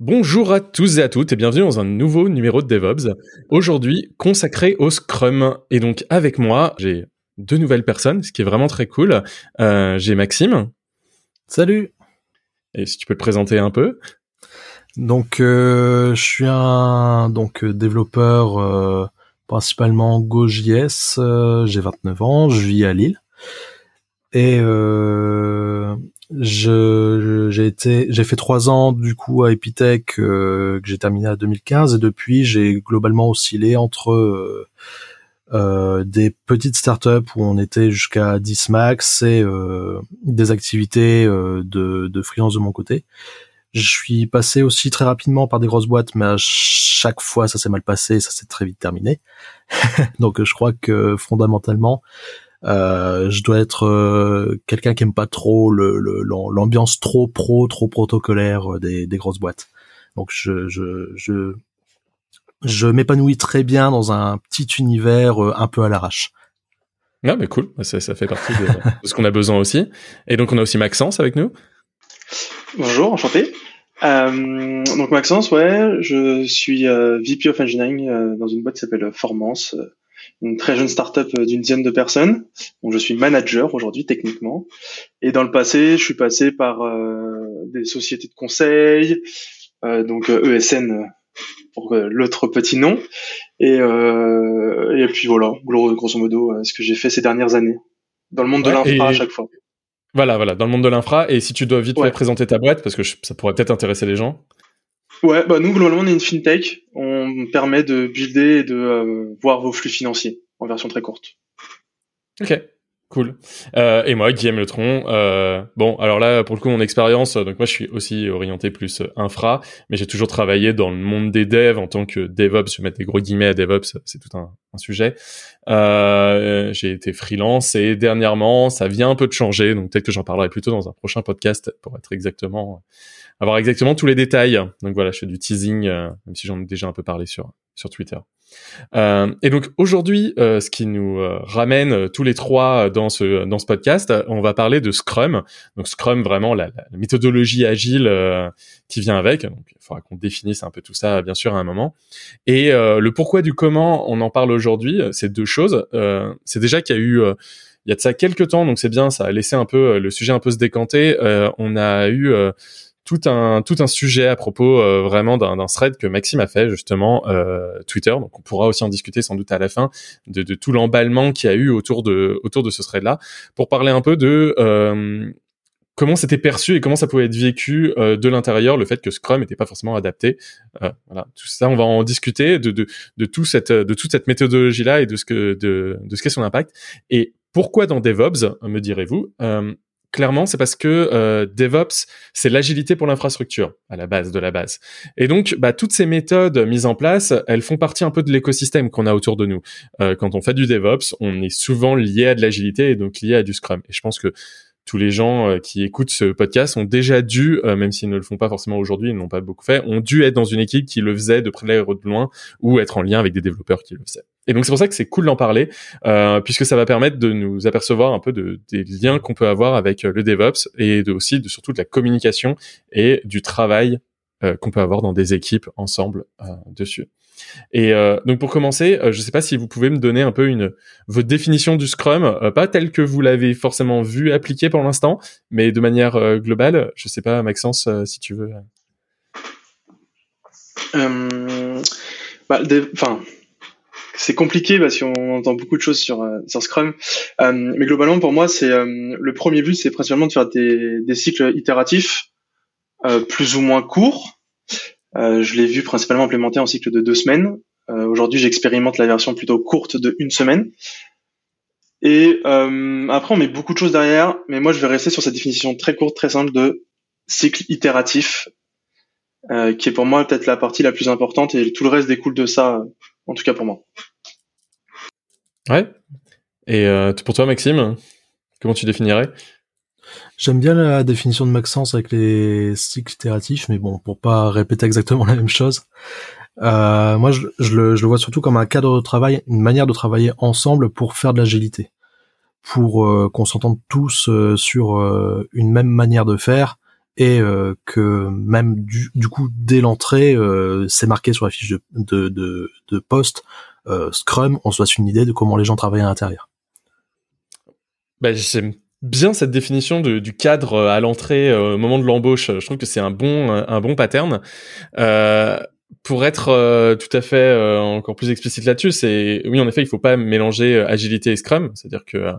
Bonjour à tous et à toutes et bienvenue dans un nouveau numéro de DevOps. Aujourd'hui consacré au Scrum. Et donc avec moi, j'ai deux nouvelles personnes, ce qui est vraiment très cool. Euh, j'ai Maxime. Salut. Et si tu peux te présenter un peu. Donc euh, je suis un donc développeur euh, principalement GoJS. Euh, j'ai 29 ans, je vis à Lille. Et euh, je j'ai été j'ai fait trois ans du coup à Epitech euh, que j'ai terminé à 2015 et depuis j'ai globalement oscillé entre euh, euh, des petites startups où on était jusqu'à 10 max et euh, des activités euh, de, de freelance de mon côté. Je suis passé aussi très rapidement par des grosses boîtes, mais à chaque fois ça s'est mal passé, ça s'est très vite terminé. Donc je crois que fondamentalement euh, je dois être euh, quelqu'un qui aime pas trop le, l'ambiance trop pro, trop protocolaire euh, des, des grosses boîtes. Donc je je je, je m'épanouis très bien dans un petit univers un peu à l'arrache. Ah mais cool, ça, ça fait partie de, de ce qu'on a besoin aussi. Et donc on a aussi Maxence avec nous. Bonjour, enchanté. Euh, donc Maxence, ouais, je suis euh, VP of Engineering euh, dans une boîte qui s'appelle Formance, une très jeune startup d'une dizaine de personnes. Donc je suis manager aujourd'hui techniquement. Et dans le passé, je suis passé par euh, des sociétés de conseil, euh, donc ESN pour l'autre petit nom. Et, euh, et puis voilà, grosso modo, ce que j'ai fait ces dernières années dans le monde de l'infra à chaque fois. Voilà, voilà, dans le monde de l'infra. Et si tu dois vite ouais. présenter ta boîte, parce que je, ça pourrait peut-être intéresser les gens. Ouais, bah nous globalement on est une fintech. On permet de builder et de euh, voir vos flux financiers en version très courte. Ok, cool. Euh, et moi, Guillaume Letron. Euh, bon, alors là, pour le coup, mon expérience, donc moi, je suis aussi orienté plus infra, mais j'ai toujours travaillé dans le monde des devs en tant que DevOps. Je vais mettre des gros guillemets à DevOps, c'est tout un, un sujet. Euh, j'ai été freelance et dernièrement, ça vient un peu de changer, donc peut-être que j'en parlerai plutôt dans un prochain podcast pour être exactement avoir exactement tous les détails. Donc voilà, je fais du teasing, euh, même si j'en ai déjà un peu parlé sur sur Twitter. Euh, et donc aujourd'hui, euh, ce qui nous euh, ramène tous les trois dans ce dans ce podcast, on va parler de Scrum. Donc Scrum, vraiment la, la méthodologie agile qui vient avec. Donc il faudra qu'on définisse un peu tout ça, bien sûr, à un moment. Et le pourquoi du comment on en parle aujourd'hui, c'est deux choses. c'est déjà qu'il y a eu il y a de ça quelques temps, donc c'est bien, ça a laissé un peu le sujet un peu se décanter. on a eu tout un tout un sujet à propos euh, vraiment d'un thread que Maxime a fait justement euh, Twitter. Donc on pourra aussi en discuter sans doute à la fin de, tout l'emballement qu'il y a eu autour de autour de ce thread là pour parler un peu de euh, comment c'était perçu et comment ça pouvait être vécu de l'intérieur le fait que Scrum n'était pas forcément adapté. Voilà, tout ça on va en discuter de de de tout cette de toute cette méthodologie là et de ce que de de ce qu'est son impact et pourquoi dans DevOps me direz-vous clairement, c'est parce que euh, DevOps, c'est l'agilité pour l'infrastructure à la base de la base. Et donc, bah, toutes ces méthodes mises en place, elles font partie un peu de l'écosystème qu'on a autour de nous. Euh, quand on fait du DevOps, on est souvent lié à de l'agilité et donc lié à du Scrum. Et je pense que tous les gens euh, qui écoutent ce podcast ont déjà dû, même s'ils ne le font pas forcément aujourd'hui, ils n'ont pas beaucoup fait, ont dû être dans une équipe qui le faisait de près de loin ou être en lien avec des développeurs qui le faisaient. Et donc c'est pour ça que c'est cool d'en parler, euh, puisque ça va permettre de nous apercevoir un peu de, des liens qu'on peut avoir avec le DevOps et de, aussi de surtout de la communication et du travail euh, qu'on peut avoir dans des équipes ensemble euh, dessus. Et euh, donc pour commencer, je ne sais pas si vous pouvez me donner un peu une votre définition du Scrum, pas telle que vous l'avez forcément vu appliquer pour l'instant, mais de manière globale. Je ne sais pas, Maxence, si tu veux. Bah, enfin, c'est compliqué parce qu'on entend beaucoup de choses sur, sur Scrum. Euh, mais globalement, pour moi, c'est euh, le premier but, c'est principalement de faire des, cycles itératifs, euh, plus ou moins courts, je l'ai vu principalement implémenté en cycle de deux semaines. Aujourd'hui, j'expérimente la version plutôt courte de une semaine. Et après, on met beaucoup de choses derrière, mais moi, je vais rester sur cette définition très courte, très simple de cycle itératif, qui est pour moi peut-être la partie la plus importante, et tout le reste découle de ça, en tout cas pour moi. Ouais. Et pour toi, Maxime, comment tu définirais? J'aime bien la définition de Maxence avec les cycles itératifs, mais bon, pour pas répéter exactement la même chose. Euh, moi, je, le, vois surtout comme un cadre de travail, une manière de travailler ensemble pour faire de l'agilité, pour euh, qu'on s'entende tous euh, sur une même manière de faire et que même du, coup dès l'entrée, c'est marqué sur la fiche de, de, de, de poste Scrum, on se fasse une idée de comment les gens travaillent à l'intérieur. Bah, bien cette définition du cadre euh, à l'entrée euh, au moment de l'embauche. Je trouve que c'est un bon un bon pattern. Euh, pour être euh, tout à fait euh, encore plus explicite là-dessus, c'est oui en effet il faut pas mélanger euh, agilité et Scrum, c'est-à-dire que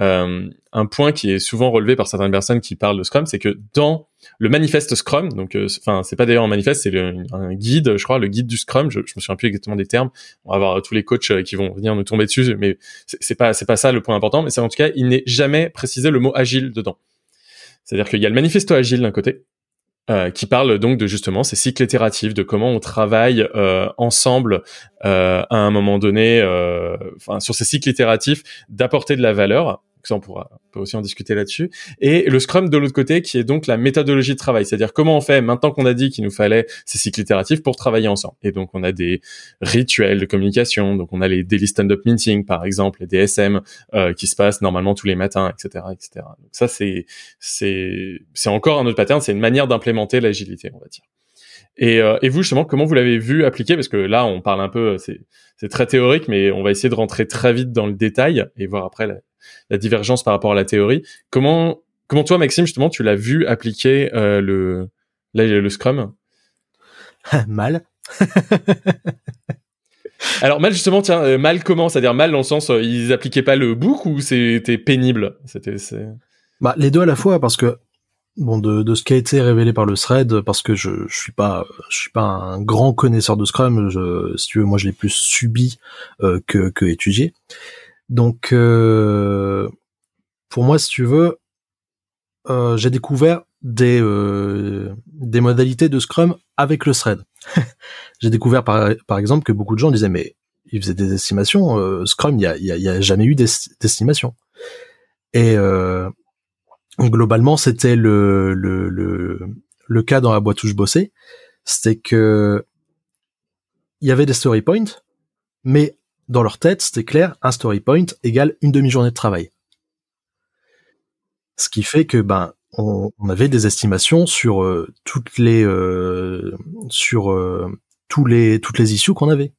un point qui est souvent relevé par certaines personnes qui parlent de Scrum, c'est que dans le manifeste Scrum, donc enfin c'est pas d'ailleurs un manifeste, c'est un guide, je crois, le guide du Scrum. Je, je me souviens plus exactement des termes. On va avoir tous les coachs qui vont venir nous tomber dessus, mais c'est pas c'est pas ça le point important. Mais c'est en tout cas il n'est jamais précisé le mot agile dedans. C'est-à-dire qu'il y a le manifesto agile d'un côté, euh, qui parle donc de justement ces cycles itératifs, de comment on travaille euh, ensemble euh, à un moment donné, enfin sur ces cycles itératifs, d'apporter de la valeur on pourra peut aussi en discuter là-dessus. Et le Scrum de l'autre côté, qui est donc la méthodologie de travail, c'est-à-dire comment on fait maintenant qu'on a dit qu'il nous fallait ces cycles itératifs pour travailler ensemble. Et donc on a des rituels de communication, donc on a les daily stand-up meetings par exemple, les DSM euh, qui se passent normalement tous les matins, etc., etc. Donc ça c'est c'est c'est encore un autre pattern, c'est une manière d'implémenter l'agilité, on va dire. Et, euh, et, vous justement, comment vous l'avez vu appliquer? Parce que là, on parle un peu, c'est très théorique, mais on va essayer de rentrer très vite dans le détail et voir après la, la divergence par rapport à la théorie. Comment, comment toi, Maxime, justement, tu l'as vu appliquer euh, le, le Scrum? Mal. Alors mal justement, tiens, euh, mal comment? C'est-à-dire mal dans le sens, euh, ils appliquaient pas le book ou c'était pénible? C'était. Bah les deux à la fois parce que bon de, de ce qui a été révélé par le thread parce que je, je suis pas je suis pas un grand connaisseur de Scrum. Je, si tu veux, moi je l'ai plus subi que que étudié. Donc, euh, pour moi, si tu veux, euh, j'ai découvert des euh, des modalités de Scrum avec le thread. j'ai découvert par, exemple que beaucoup de gens disaient mais ils faisaient des estimations. Scrum, il y a, y a, jamais eu d'estimation. Et globalement, c'était le cas dans la boîte où je bossais. C'était que il y avait des story points, mais dans leur tête, c'était clair, un story point égale une demi-journée de travail. Ce qui fait que ben on, avait des estimations sur euh, toutes les euh, sur euh, tous les toutes les issues qu'on avait.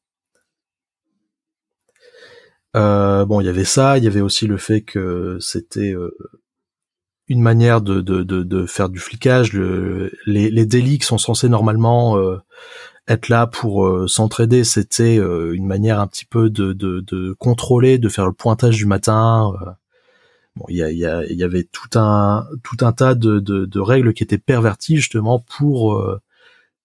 bon, il y avait ça, il y avait aussi le fait que c'était une manière de, de, de, faire du flicage. les, les délits qui sont censés normalement être là pour euh, s'entraider, c'était euh, une manière un petit peu de, de, de, contrôler, de faire le pointage du matin. Euh. Bon, il y, a, y, y, avait tout un tout un tas de, de, de règles qui étaient perverties justement pour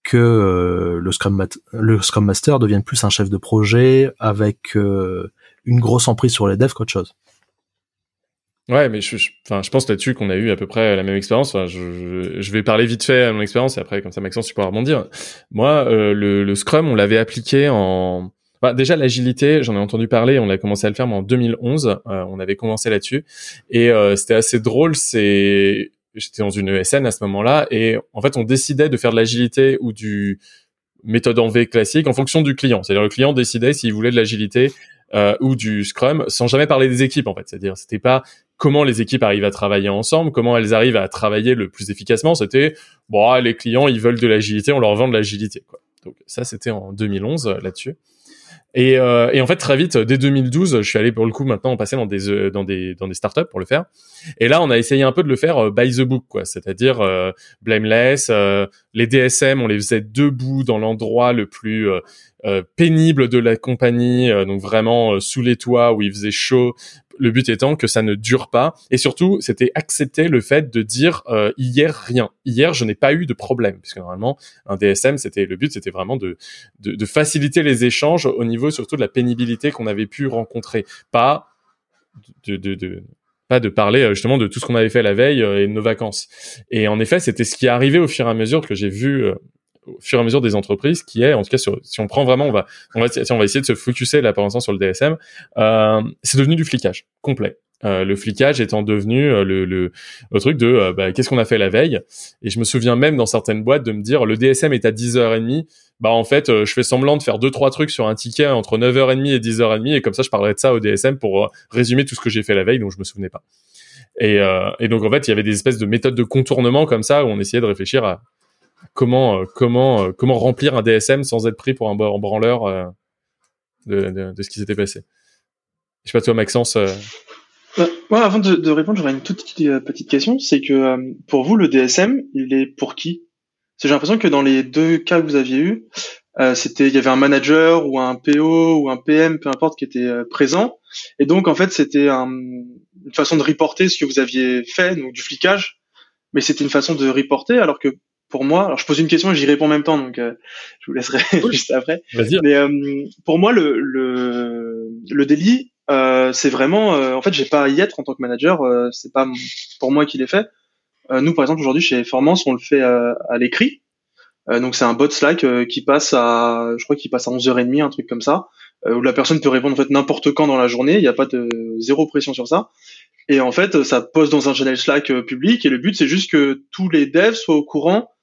que le Scrum le Scrum Master devienne plus un chef de projet avec une grosse emprise sur les devs qu'autre chose. Ouais, mais je, enfin, je pense là-dessus qu'on a eu à peu près la même expérience. Enfin, je, je, vais parler vite fait à mon expérience et après, comme ça, Maxence, tu pourras rebondir. Moi, euh, le, le, Scrum, on l'avait appliqué en... Bah, déjà, l'agilité, j'en ai entendu parler, on a commencé à le faire mais en 2011. Euh, on avait commencé là-dessus. Et euh, c'était assez drôle, c'est... J'étais dans une ESN à ce moment-là et en fait, on décidait de faire de l'agilité ou du méthode en V classique en fonction du client. C'est-à-dire le client décidait s'il voulait de l'agilité euh, ou du Scrum sans jamais parler des équipes en fait. C'est-à-dire c'était pas comment les équipes arrivent à travailler ensemble, comment elles arrivent à travailler le plus efficacement. C'était bon, ah, les clients ils veulent de l'agilité, on leur vend de l'agilité. Quoi. Donc ça c'était en 2011 euh, là-dessus. Et, euh, et, en fait, très vite, dès 2012, je suis allé pour le coup maintenant passer dans des euh, dans des dans des startups pour le faire. Et là, on a essayé un peu de le faire by the book, quoi. C'est-à-dire blameless. les DSM, on les faisait debout dans l'endroit le plus pénible de la compagnie, donc vraiment sous les toits où il faisait chaud, le but étant que ça ne dure pas. Et surtout, c'était accepter le fait de dire euh, hier rien. Hier, je n'ai pas eu de problème, puisque normalement, un DSM, c'était le but, c'était vraiment de, de, de faciliter les échanges au niveau surtout de la pénibilité qu'on avait pu rencontrer, pas de, de, de pas de parler euh, justement de tout ce qu'on avait fait la veille euh, et de nos vacances. Et en effet, c'était ce qui arrivé au fur et à mesure que j'ai vu euh, au fur et à mesure des entreprises, qui est, en tout cas, sur, si on prend vraiment, on va, on va, on va essayer de se focuser là pour l'instant sur le DSM, euh, c'est devenu du flicage complet. Euh, le flicage étant devenu le, le, le, truc de bah, qu'est-ce qu'on a fait la veille? Et je me souviens même dans certaines boîtes de me dire le DSM est à 10h30, bah en fait je fais semblant de faire deux trois trucs sur un ticket entre 9h30 et 10h30 et comme ça je parlerai de ça au DSM pour résumer tout ce que j'ai fait la veille dont je me souvenais pas. Et, euh, et, donc en fait, il y avait des espèces de méthodes de contournement comme ça où on essayait de réfléchir à comment euh, comment euh, comment remplir un DSM sans être pris pour un branleur euh, de, de, de, ce qui s'était passé. Je sais pas toi Maxence. Euh... Ouais, avant de, de répondre, j'aurais une toute petite, petite question. C'est que pour vous, le DSM, il est pour qui? J'ai l'impression que dans les deux cas que vous aviez eu, c'était il y avait un manager ou un PO ou un PM, peu importe, qui était présent. Et donc en fait, c'était un, une façon de reporter ce que vous aviez fait, donc du flicage, mais c'était une façon de reporter, alors que pour moi, alors je pose une question et j'y réponds en même temps, donc euh, je vous laisserai juste après. Mais euh, pour moi, le, le, le délit, euh, c'est vraiment, euh, en fait, j'ai pas à y être en tant que manager, euh, c'est pas pour moi qui l'ai fait. nous, par exemple, aujourd'hui chez Formance, on le fait à l'écrit. donc c'est un bot Slack qui passe à, je crois qu'il passe à 11h30, un truc comme ça. Euh, où la personne peut répondre en fait n'importe quand dans la journée, il n'y a pas de zéro pression sur ça. Et en fait, ça poste dans un channel Slack euh, public et le but c'est juste que tous les devs soient au courant euh,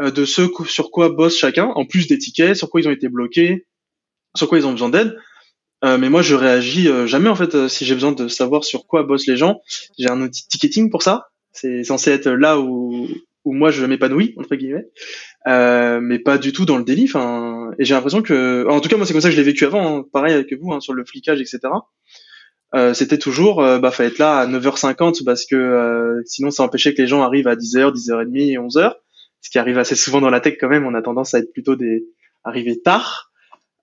de ce sur quoi bosse chacun, en plus des tickets, sur quoi ils ont été bloqués, sur quoi ils ont besoin d'aide. mais moi, je réagis jamais en fait si j'ai besoin de savoir sur quoi bossent les gens. J'ai un outil ticketing pour ça. C'est censé être là où, où moi je m'épanouis entre guillemets. Euh, mais pas du tout dans le délit. Enfin, et j'ai l'impression que, en tout cas moi c'est comme ça que je l'ai vécu avant, hein, pareil avec vous hein, sur le flicage, etc. Euh, c'était toujours, euh, bah fallait être là à 9h50 parce que euh, sinon ça empêchait que les gens arrivent à 10h, 10h30 et 11h, ce qui arrive assez souvent dans la tech quand même. On a tendance à être plutôt des arrivés tard.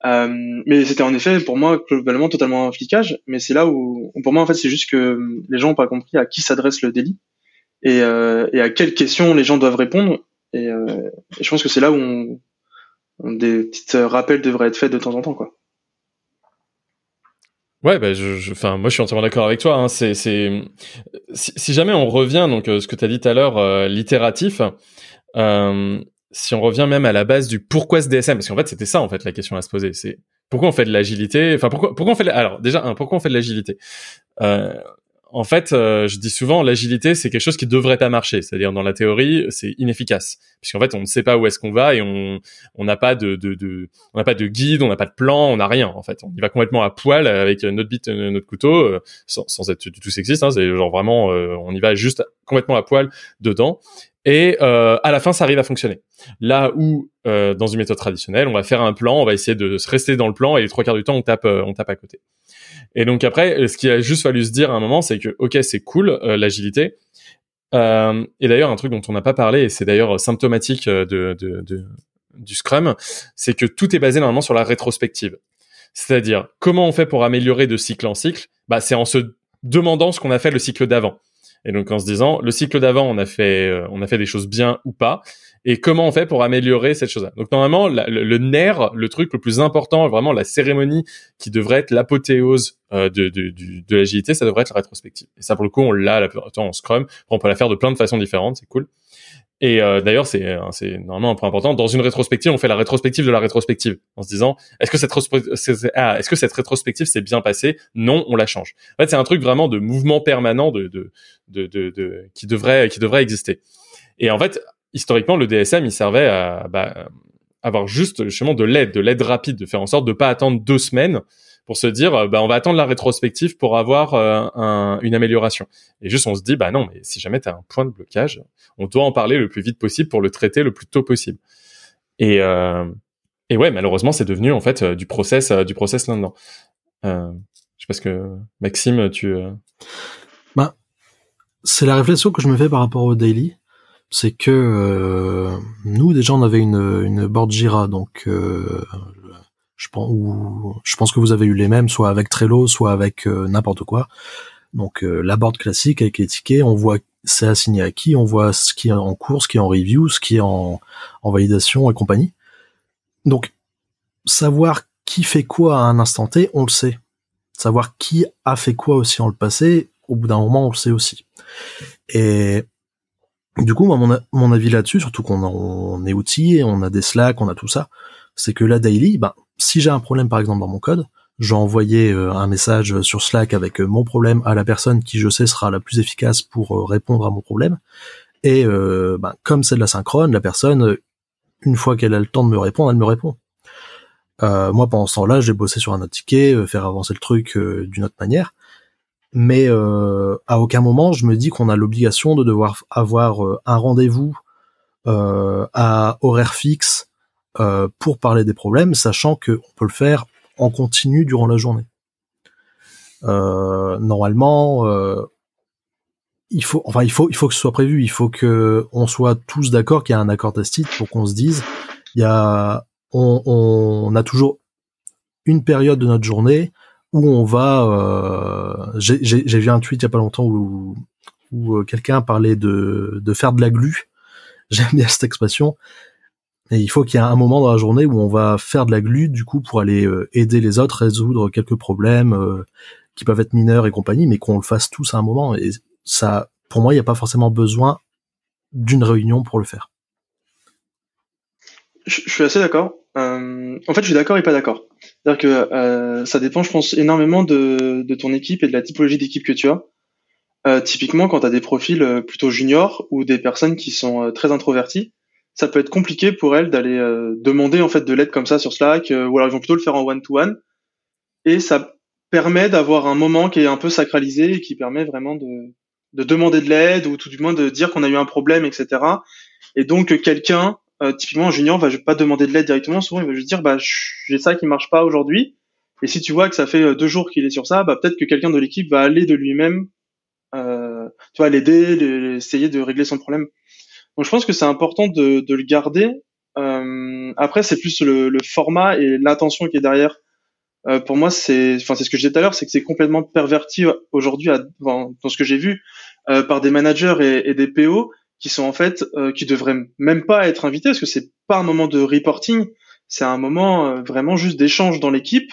Euh, mais c'était en effet pour moi globalement totalement un flicage. Mais c'est là où, pour moi en fait c'est juste que les gens n'ont pas compris à qui s'adresse le délit et, et à quelles questions les gens doivent répondre et, euh, je pense que c'est là où des petits rappels devraient être faits de temps en temps, quoi. Ouais, je, enfin, moi, je suis entièrement d'accord avec toi. Hein. C'est, si, jamais on revient, donc, euh, ce que tu as dit tout à l'heure, euh, littératif, euh, si on revient même à la base du pourquoi ce DSM, parce qu'en fait, c'était ça, en fait, la question à se poser. C'est pourquoi on fait de l'agilité. Enfin, pourquoi, pourquoi on fait, alors, déjà, pourquoi on fait de l'agilité? Euh, en fait, euh, je dis souvent, l'agilité, c'est quelque chose qui devrait pas marcher. C'est-à-dire, dans la théorie, c'est inefficace, puisqu'en fait, on ne sait pas où est-ce qu'on va et on on n'a pas de, de, de on n'a pas de guide, on n'a pas de plan, on n'a rien. En fait, on y va complètement à poil avec notre bite, notre couteau, euh, sans, être du tout sexiste. Hein, c'est genre vraiment, euh, on y va juste complètement à poil dedans. Et euh, à la fin, ça arrive à fonctionner. Là où dans une méthode traditionnelle, on va faire un plan, on va essayer de se rester dans le plan et les trois quarts du temps, on tape, on tape à côté. Et donc après, euh, ce qu'il a juste fallu se dire à un moment, c'est que ok, c'est cool euh, l'agilité. Euh, et d'ailleurs, un truc dont on n'a pas parlé, et c'est d'ailleurs symptomatique de, de, de, du Scrum, c'est que tout est basé normalement sur la rétrospective. C'est-à-dire, comment on fait pour améliorer de cycle en cycle? Bah, c'est en se demandant ce qu'on a fait le cycle d'avant. Et donc en se disant, le cycle d'avant, on a fait, on a fait des choses bien ou pas et comment on fait pour améliorer cette chose-là. Donc normalement, le, le, nerf, le truc le plus important, vraiment la cérémonie qui devrait être l'apothéose euh, de, de, de, de l'agilité, ça devrait être la rétrospective. Et ça, pour le coup, on l'a la plupart du temps en Scrum. On peut la faire de plein de façons différentes, c'est cool. Et euh, d'ailleurs, c'est euh, c'est normalement un point important. Dans une rétrospective, on fait la rétrospective de la rétrospective, en se disant est-ce que cette ah, rétrospective s'est bien passée? Non, on la change. En fait, c'est un truc vraiment de mouvement permanent de qui devrait exister. Et en fait, historiquement, le DSM, il servait à bah, avoir juste justement de l'aide, de l'aide rapide, de faire en sorte de pas attendre deux semaines pour se dire, euh, bah, on va attendre la rétrospective pour avoir euh, un, une amélioration. Et juste, on se dit, bah non, mais si jamais tu as un point de blocage, on doit en parler le plus vite possible pour le traiter le plus tôt possible. Et, euh, et ouais, malheureusement, c'est devenu en fait du process, du process là-dedans. Je sais pas ce que Maxime, tu. Bah, c'est la réflexion que je me fais par rapport au daily c'est que nous déjà on avait une, une board Jira, donc Je pense, ou, je pense que vous avez eu les mêmes, soit avec Trello, soit avec n'importe quoi. Donc la board classique avec les tickets, on voit c'est assigné à qui, on voit ce qui est en cours, ce qui est en review, ce qui est en, en validation et compagnie. Donc savoir qui fait quoi à un instant T, on le sait. Savoir qui a fait quoi aussi en le passé, au bout d'un moment, on le sait aussi. Et du coup, mon, mon avis là-dessus, surtout qu'on on est outillé, on a des Slack, on a tout ça, c'est que la daily, ben, si j'ai un problème par exemple dans mon code, je vais envoyer euh, un message sur Slack avec euh, mon problème à la personne qui je sais sera la plus efficace pour euh, répondre à mon problème. Et ben, comme c'est de la synchrone, la personne, une fois qu'elle a le temps de me répondre, elle me répond. Euh, moi, pendant ce temps-là, j'ai bossé sur un autre ticket, euh, faire avancer le truc euh, d'une autre manière. Mais à aucun moment, je me dis qu'on a l'obligation de devoir avoir un rendez-vous à horaire fixe pour parler des problèmes, sachant qu'on peut le faire en continu durant la journée. normalement, il faut, enfin, il faut, il faut que ce soit prévu. Il faut que on soit tous d'accord qu'il y a un accord tacite pour qu'on se dise, il y a on, on, a toujours une période de notre journée où on va. Euh, J'ai vu un tweet il y a pas longtemps où, où euh, quelqu'un parlait de, de faire de la glu. J'aime bien cette expression. Et il faut qu'il y ait un moment dans la journée où on va faire de la glu, du coup, pour aller euh, aider les autres, résoudre quelques problèmes euh, qui peuvent être mineurs et compagnie, mais qu'on le fasse tous à un moment. Et ça, pour moi, il n'y a pas forcément besoin d'une réunion pour le faire. Je, suis assez d'accord. Euh, en fait, je suis d'accord et pas d'accord. C'est-à-dire que ça dépend, je pense, énormément de, de, ton équipe et de la typologie d'équipe que tu as. Typiquement, quand tu as des profils plutôt juniors ou des personnes qui sont très introverties, ça peut être compliqué pour elles d'aller euh, demander en fait de l'aide comme ça sur Slack, ou alors ils vont plutôt le faire en one-to-one. et ça permet d'avoir un moment qui est un peu sacralisé et qui permet vraiment de, de demander de l'aide ou tout du moins de dire qu'on a eu un problème, etc. Et donc quelqu'un euh, typiquement un junior va pas demander de l'aide directement, souvent il va juste dire bah j'ai ça qui marche pas aujourd'hui. Et si tu vois que ça fait euh, deux jours qu'il est sur ça, bah peut-être que quelqu'un de l'équipe va aller de lui-même, euh, tu vois, l'aider, essayer de régler son problème. Donc je pense que c'est important de, de, le garder. Euh, après c'est plus le, le, format et l'intention qui est derrière. Euh, pour moi c'est, enfin c'est ce que je disais tout à l'heure, c'est que c'est complètement perverti aujourd'hui dans ce que j'ai vu euh, par des managers et, des PO qui sont en fait euh, qui devraient même pas être invités parce que c'est pas un moment de reporting, c'est un moment euh, vraiment juste d'échange dans l'équipe.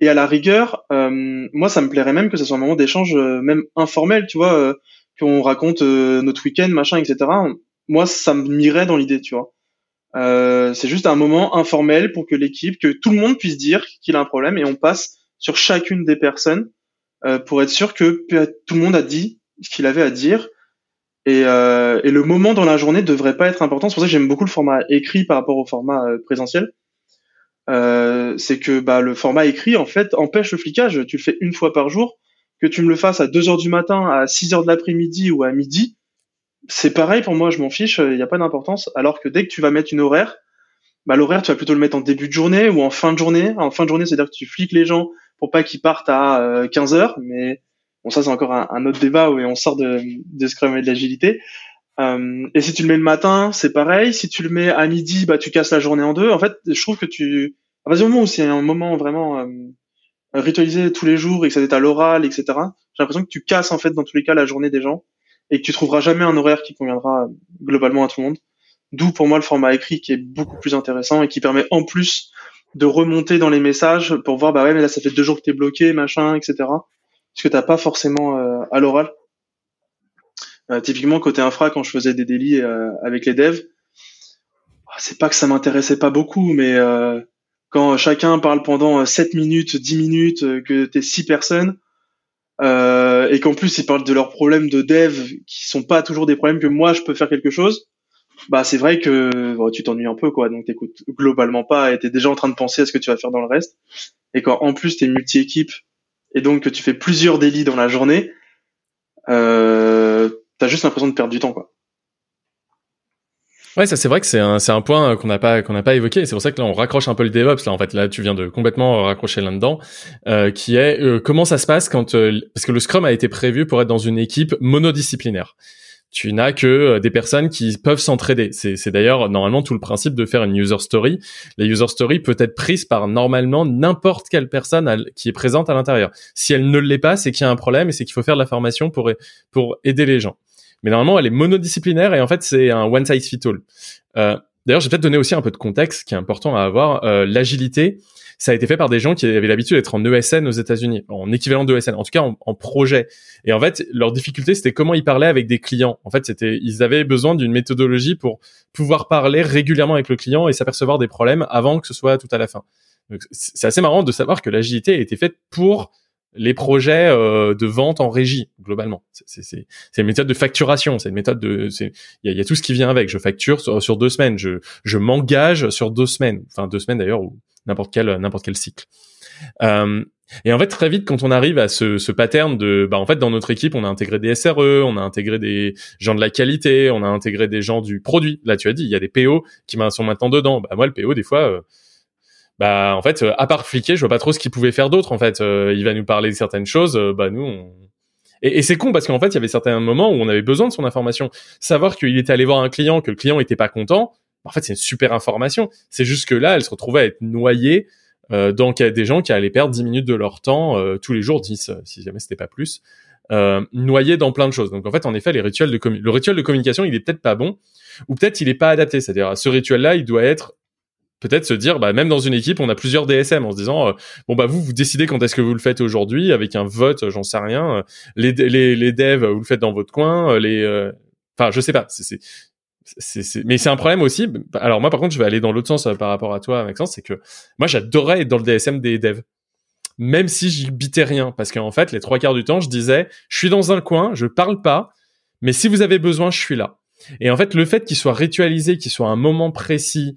Et à la rigueur, euh, moi ça me plairait même que ce soit un moment d'échange même informel, tu vois, qu'on raconte notre week-end, machin, etc. Moi ça m'irait dans l'idée, tu vois. c'est juste un moment informel pour que l'équipe, que tout le monde puisse dire qu'il a un problème et on passe sur chacune des personnes pour être sûr que tout le monde a dit ce qu'il avait à dire et, euh, et, le moment dans la journée devrait pas être important. C'est pour ça que j'aime beaucoup le format écrit par rapport au format euh, présentiel. Euh, c'est que bah, le format écrit, en fait, empêche le flicage. Tu le fais une fois par jour. Que tu me le fasses à 2 heures du matin, à 6 heures de l'après-midi ou à midi, c'est pareil pour moi, je m'en fiche, il n'y a pas d'importance. Alors que dès que tu vas mettre une horaire, bah, l'horaire, tu vas plutôt le mettre en début de journée ou en fin de journée. En fin de journée, c'est-à-dire que tu fliques les gens pour pas qu'ils partent à 15 heures, mais Bon, ça, c'est encore un, autre débat où on sort de, de Scrum et de l'agilité. Euh, et si tu le mets le matin, c'est pareil. Si tu le mets à midi, bah, tu casses la journée en deux. En fait, je trouve que tu, à partir du moment où c'est un moment vraiment euh, ritualisé tous les jours et que ça est à l'oral, etc., j'ai l'impression que tu casses, en fait, dans tous les cas, la journée des gens et que tu trouveras jamais un horaire qui conviendra globalement à tout le monde. D'où, pour moi, le format écrit qui est beaucoup plus intéressant et qui permet en plus de remonter dans les messages pour voir, bah ouais, mais là, ça fait deux jours que t'es bloqué, machin, etc ce que t'as pas forcément euh, à l'oral. Euh, typiquement côté infra, quand je faisais des délits euh, avec les devs, c'est pas que ça m'intéressait pas beaucoup, mais quand chacun parle pendant 7 minutes, 10 minutes, que t'es 6 personnes, euh, et qu'en plus ils parlent de leurs problèmes de dev qui sont pas toujours des problèmes que moi je peux faire quelque chose, bah c'est vrai que tu t'ennuies un peu quoi, donc t'écoutes globalement pas et t'es déjà en train de penser à ce que tu vas faire dans le reste. Et quand en plus t'es multi-équipe et donc que tu fais plusieurs délits dans la journée, euh, t'as juste l'impression de perdre du temps, quoi. Ouais, ça c'est vrai que c'est un, c'est un point qu'on n'a pas qu'on n'a pas évoqué. C'est pour ça que là on raccroche un peu le DevOps. Là en fait, là tu viens de complètement raccrocher là-dedans, euh, qui est euh, comment ça se passe quand euh, parce que le Scrum a été prévu pour être dans une équipe monodisciplinaire. tu n'as que euh, des personnes qui peuvent s'entraider. C'est d'ailleurs normalement tout le principe de faire une user story. La user story peut être prise par normalement n'importe quelle personne qui est présente à l'intérieur. Si elle ne l'est pas, c'est qu'il y a un problème et c'est qu'il faut faire de la formation pour pour aider les gens. Mais normalement, elle est monodisciplinaire et en fait, c'est un one size fit all. Euh, D'ailleurs, j'ai peut-être donné aussi un peu de contexte qui est important à avoir. Euh, L'agilité, ça a été fait par des gens qui avaient l'habitude d'être en ESN aux États-Unis, en équivalent de ESN, en tout cas en, projet. Et en fait, leur difficulté, c'était comment ils parlaient avec des clients. En fait, c'était, ils avaient besoin d'une méthodologie pour pouvoir parler régulièrement avec le client et s'apercevoir des problèmes avant que ce soit tout à la fin. C'est assez marrant de savoir que l'agilité a été faite pour les projets euh, de vente en régie globalement. C'est une méthode de facturation, c'est une méthode de, il y a, tout ce qui vient avec. Je facture sur, deux semaines, je, je m'engage sur deux semaines, enfin deux semaines d'ailleurs ou n'importe quel n'importe quel cycle. Euh, et en fait très vite quand on arrive à ce, ce pattern de, bah en fait dans notre équipe on a intégré des SRE, on a intégré des gens de la qualité, on a intégré des gens du produit. Là tu as dit il y a des PO qui sont maintenant dedans. Bah moi le PO des fois euh, bah en fait euh, à part fliquer je vois pas trop ce qu'il pouvait faire d'autre en fait. Euh, il va nous parler de certaines choses euh, bah nous on... et, c'est con parce qu'en fait il y avait certains moments où on avait besoin de son information. Savoir qu'il était allé voir un client que le client était pas content en fait c'est une super information. C'est juste que là elle se retrouvait à être noyée euh, dans des gens qui allaient perdre 10 minutes de leur temps tous les jours 10 si jamais c'était pas plus euh, dans plein de choses. Donc en fait en effet les rituels de le rituel de communication il est peut-être pas bon ou peut-être il est pas adapté. C'est-à-dire ce rituel là il doit être peut-être se dire, bah, même dans une équipe, on a plusieurs DSM en se disant, euh, bon bah vous, vous décidez quand est-ce que vous le faites aujourd'hui avec un vote, j'en sais rien. Euh, les, les, les devs, vous le faites dans votre coin. Euh, les, enfin, je sais pas. C'est, c'est, mais c'est un problème aussi. Alors moi, par contre, je vais aller dans l'autre sens par rapport à toi, Maxence, c'est que moi, j'adorais être dans le DSM des devs même si j'y bitais rien, parce qu'en fait, les trois quarts du temps, je disais, je suis dans un coin, je parle pas, mais si vous avez besoin, je suis là. Et en fait, le fait qu'il soit ritualisé, qu'il soit un moment précis,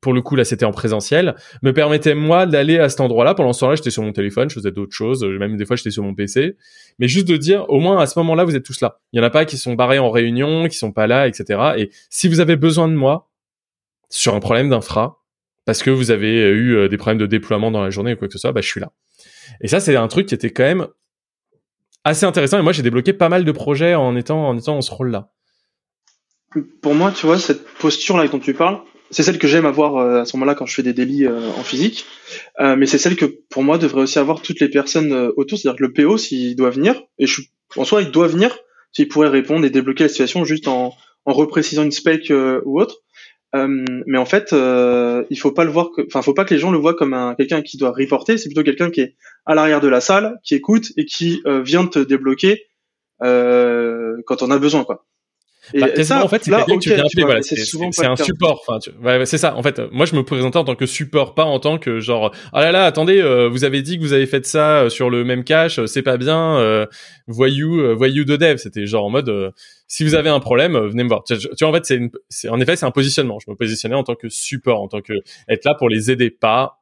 pour le coup là c'était en présentiel, me permettait moi d'aller à cet endroit-là. Pendant ce temps-là, j'étais sur mon téléphone, je faisais d'autres choses, même des fois j'étais sur mon PC. Mais juste de dire, au moins à ce moment-là, vous êtes tous là. Il y en a pas qui sont barrés en réunion, qui sont pas là, etc. Et si vous avez besoin de moi sur un problème d'infra, parce que vous avez eu euh, des problèmes de déploiement dans la journée ou quoi que ce soit, bah je suis là. Et ça c'est un truc qui était quand même assez intéressant. Et moi j'ai débloqué pas mal de projets en étant en étant en ce rôle-là. Pour moi, tu vois, cette posture là dont tu parles, c'est celle que j'aime avoir euh, à ce moment-là quand je fais des délits euh, en physique. Euh, mais c'est celle que pour moi devrait aussi avoir toutes les personnes autour. C'est-à-dire que le PO, s'il doit venir, et je, en soi il doit venir, s'il pourrait répondre et débloquer la situation juste en, en reprécisant une spec ou autre. mais en fait, il faut pas le voir, enfin, faut pas que les gens le voient comme un quelqu'un qui doit reporter. C'est plutôt quelqu'un qui est à l'arrière de la salle, qui écoute et qui vient te débloquer quand on a besoin, quoi. Bah, en fait, c'est que tu viens. Voilà, c'est un support. Enfin, ouais, c'est ça. En fait, moi, je me présentais en tant que support, pas en tant que genre, ah là là, attendez, euh, vous avez dit que vous avez fait ça euh, sur le même cache, euh, c'est pas bien. Euh, voyou, voyou de dev. C'était genre en mode, si vous avez un problème, venez me voir. Tu, vois, en fait, c'est en effet, c'est un positionnement. Je me positionnais en tant que support, en tant que être là pour les aider, pas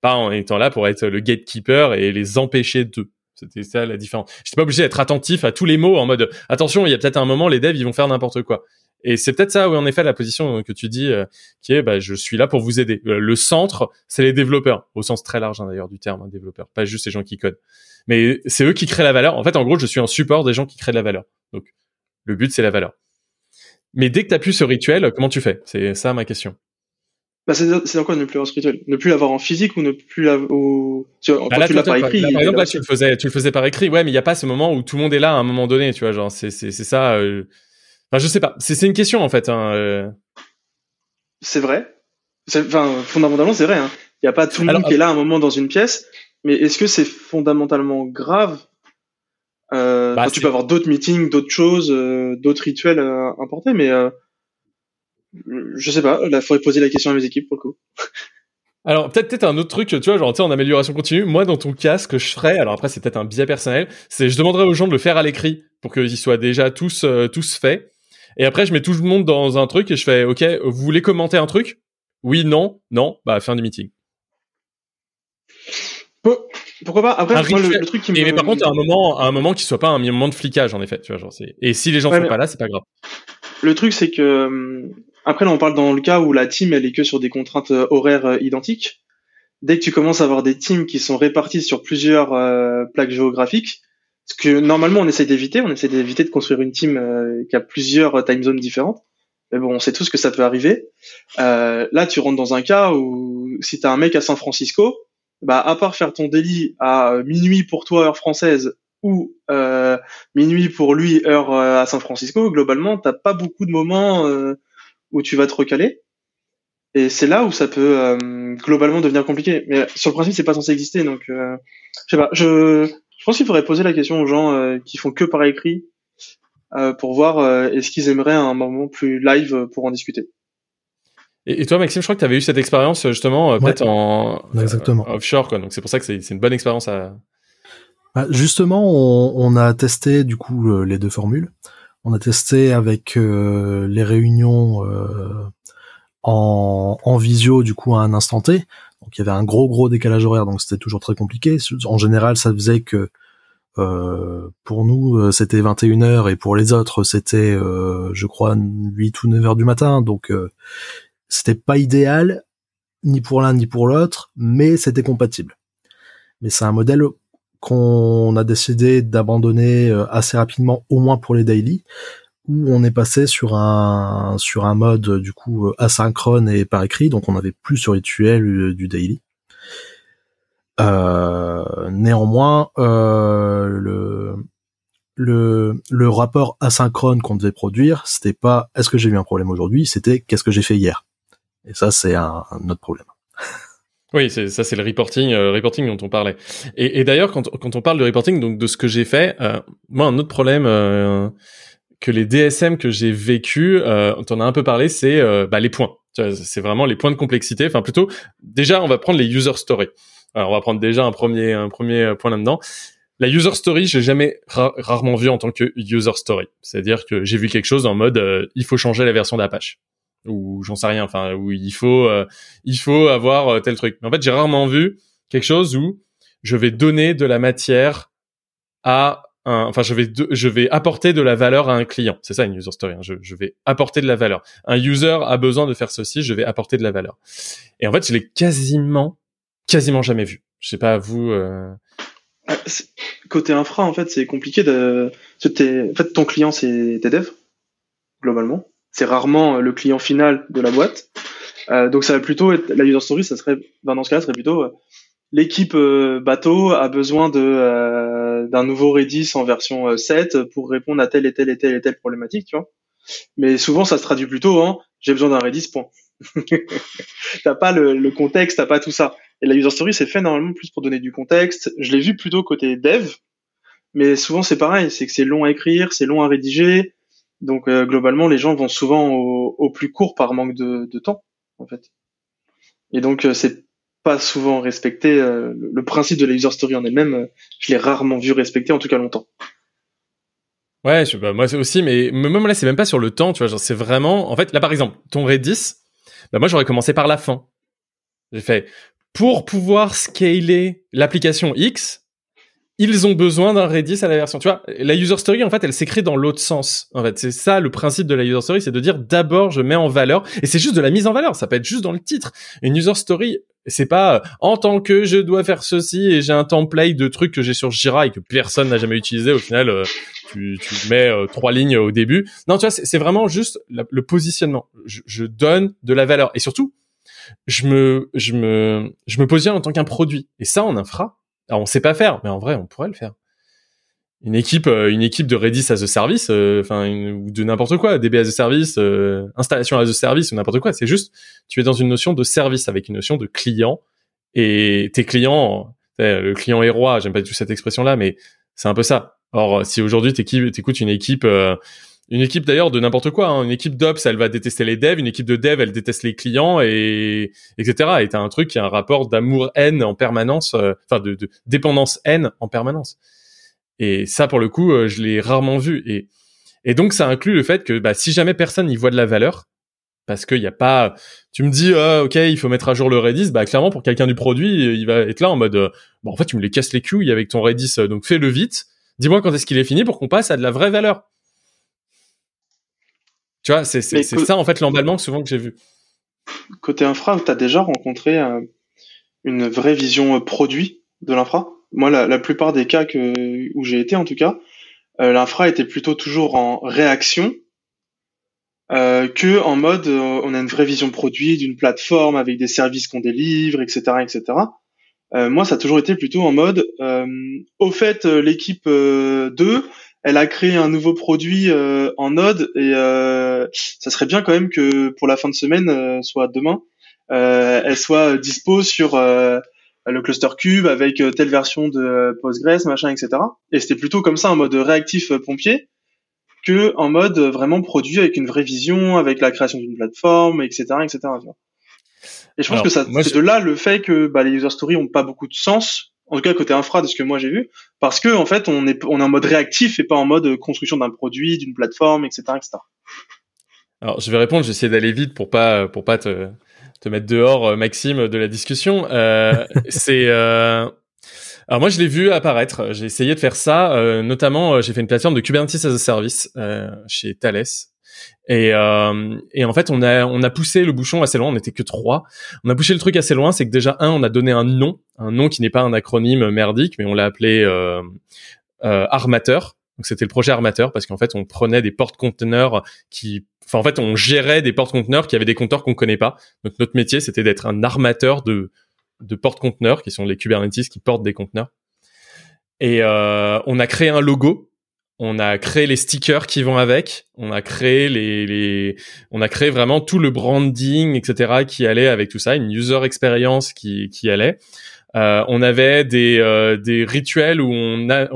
pas en étant là pour être le gatekeeper et les empêcher de. C'était ça la différence. J'étais pas obligé d'être attentif à tous les mots en mode attention, il y a peut-être un moment les devs ils vont faire n'importe quoi. Et c'est peut-être ça, oui, en effet, la position que tu dis, euh, qui est, bah, je suis là pour vous aider. Euh, le centre, c'est les développeurs, au sens très large hein, d'ailleurs du terme, hein, développeur, pas juste les gens qui codent. Mais c'est eux qui créent la valeur. En fait, en gros, je suis un support des gens qui créent de la valeur. Donc, le but, c'est la valeur. Mais dès que tu as plus ce rituel, comment tu fais? C'est ça ma question. Bah c'est dans quoi ne plus avoir ce rituel Ne plus l'avoir en physique ou ne plus l'avoir au... Bah là, tu l'as par écrit. par exemple, là, tu le faisais, tu le faisais par écrit. Ouais, mais il n'y a pas ce moment où tout le monde est là à un moment donné, tu vois, genre, c'est, c'est, c'est ça, euh... enfin, je sais pas. C'est, c'est une question, en fait, hein, euh... C'est vrai. Enfin, fondamentalement, c'est vrai, hein. Il n'y a pas tout le monde qui est là à un moment dans une pièce. Mais est-ce que c'est fondamentalement grave euh, bah, Tu peux avoir d'autres meetings, d'autres choses, d'autres rituels importés, mais je sais pas, il faudrait poser la question à mes équipes pour le coup. Alors peut-être peut-être un autre truc, tu vois, genre tu sais en amélioration continue. Moi dans ton cas, ce que je ferais, alors après c'est peut-être un biais personnel, c'est je demanderais aux gens de le faire à l'écrit pour qu'ils soient déjà tous euh, tous faits. Et après je mets tout le monde dans un truc et je fais OK, vous voulez commenter un truc? Oui, non, non, bah fin du meeting. Pourquoi pas? Après, moi, le, truc qui me... Mais par contre, à un moment, à un moment qui soit pas un moment de flicage, en effet, tu vois, genre. Et si les gens sont pas là, c'est pas grave. Le truc, c'est que hum, après, là, on parle dans le cas où la team, elle est que sur des contraintes euh, horaires euh, identiques. Dès que tu commences à avoir des teams qui sont répartis sur plusieurs euh, plaques géographiques, Ce que normalement on essaie d'éviter, on essaie d'éviter de construire une team qui a plusieurs time zones différentes. Mais bon, on sait tous que ça peut arriver. Euh, là, tu rentres dans un cas où si t'as un mec à San Francisco, bah à part faire ton délit à minuit pour toi heure française ou minuit pour lui heure à San Francisco, globalement, t'as pas beaucoup de moments où tu vas te recaler. Et c'est là où ça peut euh, globalement devenir compliqué. Mais sur le principe, c'est pas censé exister. Donc, euh, je sais pas. Je, je pense qu'il faudrait poser la question aux gens euh, qui font que par écrit euh, pour voir euh, est-ce qu'ils aimeraient un moment plus live pour en discuter. Et, et toi, Maxime, je crois que tu avais eu cette expérience justement euh, peut-être en Exactement. euh, offshore, quoi. Donc c'est pour ça que c'est une bonne expérience à. Bah, justement, on, on a testé du coup les deux formules. On a testé avec euh, les réunions euh, en, en visio du coup à un instant T. Donc il y avait un gros gros décalage horaire, donc c'était toujours très compliqué. En général, ça faisait que euh, pour nous euh, c'était 21h et pour les autres c'était euh, je crois 8 ou 9 heures du matin. Donc euh, c'était pas idéal ni pour l'un ni pour l'autre, mais c'était compatible. Mais c'est un modèle qu'on a décidé d'abandonner euh, assez rapidement, au moins pour les daily, où on est passé sur un sur un mode euh, du coup euh, asynchrone et par écrit, donc on n'avait plus ce rituel du daily. Néanmoins, le le le rapport asynchrone qu'on devait produire, c'était pas est-ce que j'ai eu un problème aujourd'hui, c'était qu'est-ce que j'ai fait hier? Et ça, c'est un, un autre problème. Oui, ça, c'est le reporting, euh, reporting dont on parlait. Et, et d'ailleurs, quand, quand on parle de reporting, donc de ce que j'ai fait, euh, moi, un autre problème euh, que les DSM que j'ai vécu, euh, on en a un peu parlé, c'est euh, bah, les points. C'est vraiment les points de complexité. Enfin, plutôt, déjà, on va prendre les user stories. Alors, on va prendre déjà un premier, un premier point là-dedans. La user story, j'ai jamais ra- rarement vu en tant que user story. C'est-à-dire que j'ai vu quelque chose en mode, euh, il faut changer la version d'Apache ou j'en sais rien, enfin où il faut euh, il faut avoir euh, tel truc. Mais en fait, j'ai rarement vu quelque chose où je vais donner de la matière à un, enfin je vais je vais apporter de la valeur à un client. C'est ça une user story. hein. Je, je vais apporter de la valeur. Un user a besoin de faire ceci, je vais apporter de la valeur. Et en fait, je l'ai quasiment quasiment jamais vu. Je sais pas vous. euh, c'est- Côté infra, en fait, c'est compliqué de. En fait, ton client, c'est tes devs, globalement. C'est rarement euh, le client final de la boîte. Euh, donc, ça va plutôt être la user story. Ça serait, ben, dans ce cas-là, ça serait plutôt euh, l'équipe euh, bateau a besoin de euh, d'un nouveau Redis en version euh, 7 pour répondre à telle et telle et telle et telle problématique, tu vois. Mais souvent, ça se traduit plutôt en j'ai besoin d'un Redis. Point. t'as pas le, le contexte, t'as pas tout ça. Et la user story, c'est fait normalement plus pour donner du contexte. Je l'ai vu plutôt côté dev, mais souvent c'est pareil, c'est que c'est long à écrire, c'est long à rédiger. Donc euh, globalement, les gens vont souvent au, plus court par manque de, temps, en fait. Et donc euh, c'est pas souvent respecté. euh, le, principe de la user story en elle-même, je l'ai rarement vu respecté, en tout cas longtemps. Ouais, bah, moi aussi, mais même là, c'est même pas sur le temps, tu vois. C'est vraiment, en fait, là par exemple, ton Redis, bah moi j'aurais commencé par la fin. J'ai fait pour pouvoir scaler l'application X, ils ont besoin d'un Redis à la version. Tu vois, la user story en fait, elle s'écrit dans l'autre sens. En fait, c'est ça le principe de la user story, c'est de dire d'abord je mets en valeur, et c'est juste de la mise en valeur. Ça peut être juste dans le titre. Une user story, c'est pas euh, en tant que je dois faire ceci et j'ai un template de trucs que j'ai sur Jira et que personne n'a jamais utilisé. Au final, euh, tu, tu mets euh, trois lignes au début. Non, tu vois, c'est vraiment juste le positionnement. Je, je donne de la valeur et surtout, je me, je me, je me positionne en tant qu'un produit. Et ça, en infra, alors on sait pas faire, mais en vrai, on pourrait le faire. Une équipe, euh, une équipe de Redis as a service, euh, enfin, ou de n'importe quoi, DB as a service, euh, installation as a service ou n'importe quoi. C'est juste, tu es dans une notion de service avec une notion de client et tes clients, le client est roi. J'aime pas du tout cette expression-là, mais c'est un peu ça. Or, si aujourd'hui t'écoutes une équipe, une équipe d'ailleurs de n'importe quoi, hein, une équipe d'ops, elle va détester les devs, une équipe de dev, elle déteste les clients et etc. Et t'as un truc qui a un rapport d'amour-haine en permanence, euh, enfin de, de dépendance-haine en permanence. Et ça, pour le coup, euh, je l'ai rarement vu. Et et donc ça inclut le fait que bah, si jamais personne y voit de la valeur, parce qu'il y a pas, tu me dis ah, ok, il faut mettre à jour le Redis, bah clairement pour quelqu'un du produit, il va être là en mode euh, bon en fait tu me les casses les couilles avec ton Redis, euh, donc fais-le vite. Dis-moi quand est-ce qu'il est fini pour qu'on passe à de la vraie valeur. Tu vois, c'est ça en fait l'emballement que souvent que j'ai vu. Côté infra, tu as déjà rencontré euh, une vraie vision euh, produit de l'infra? Moi, la, la plupart des cas que, où j'ai été, en tout cas, euh, l'infra était plutôt toujours en réaction euh, que en mode on a une vraie vision produit d'une plateforme avec des services qu'on délivre, etc., etc. Moi, ça a toujours été plutôt en mode au fait, l'équipe 2, elle a créé un nouveau produit en Node et ça serait bien quand même que pour la fin de semaine, soit demain, elle soit dispo sur le cluster cube avec telle version de Postgres, machin, etc. Et c'était plutôt comme ça en mode réactif pompier que en mode vraiment produit avec une vraie vision, avec la création d'une plateforme, etc., etc. Et je pense que ça, c'est de là le fait que bah, les user stories ont pas beaucoup de sens, en tout cas côté infra de ce que moi j'ai vu, parce que en fait on est on est en mode réactif et pas en mode construction d'un produit, d'une plateforme, etc., etc. Alors je vais répondre, j'essaie d'aller vite pour pas pour pas te te mettre dehors, euh, Maxime, de la discussion. Euh, c'est euh, alors moi, je l'ai vu apparaître. J'ai essayé de faire ça. Euh, notamment, euh, j'ai fait une plateforme de Kubernetes as a Service euh, chez Thales. Et, euh, et, en fait, on a on a poussé le bouchon assez loin. On n'était que trois. On a poussé le truc assez loin. C'est que déjà un, on a donné un nom, un nom qui n'est pas un acronyme merdique, mais on l'a appelé euh, Armateur. Donc c'était le projet Armateur parce qu'en fait, on prenait des porte-conteneurs qui Enfin, en fait, on gérait des porte-conteneurs qui avaient des compteurs qu'on connaît pas. Donc, notre métier, c'était d'être un armateur de de porte-conteneurs, qui sont les Kubernetes qui portent des conteneurs. Et euh, on a créé un logo, on a créé les stickers qui vont avec, on a créé les, on a créé vraiment tout le branding, etc. qui allait avec tout ça, une user experience qui, qui allait. Euh, on avait des, euh, des rituels où on a,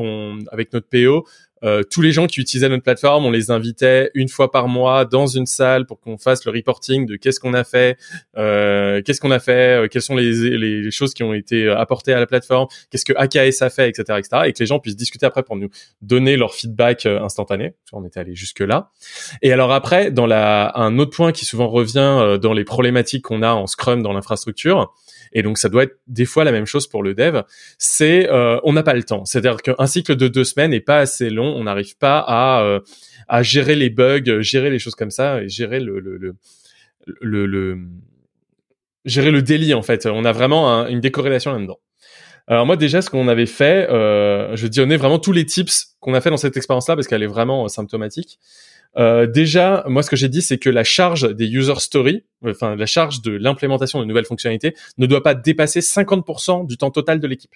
avec notre PO, euh, tous les gens qui utilisaient notre plateforme, on les invitait une fois par mois dans une salle pour qu'on fasse le reporting de qu'est-ce qu'on a fait, euh, qu'est-ce qu'on a fait, euh, quelles sont les, les, choses qui ont été apportées à la plateforme, qu'est-ce que AKS a fait, etc., etc., et que les gens puissent discuter après pour nous donner leur feedback instantané. On était allé jusque là. Et alors après, dans la, un autre point qui souvent revient dans les problématiques qu'on a en Scrum dans l'infrastructure, et donc ça doit être des fois la même chose pour le dev. C'est euh, on n'a pas le temps. C'est-à-dire qu'un cycle de deux semaines n'est pas assez long. On n'arrive pas à euh, à gérer les bugs, gérer les choses comme ça, et gérer le le, le, gérer le délit en fait. On a vraiment une décorrélation là-dedans. Alors moi déjà ce qu'on avait fait, euh, je donnais vraiment tous les tips qu'on a fait dans cette expérience-là parce qu'elle est vraiment euh, symptomatique. Euh, déjà, moi, ce que j'ai dit, c'est que la charge des user stories, enfin la charge de l'implémentation de nouvelles fonctionnalités, ne doit pas dépasser 50% du temps total de l'équipe.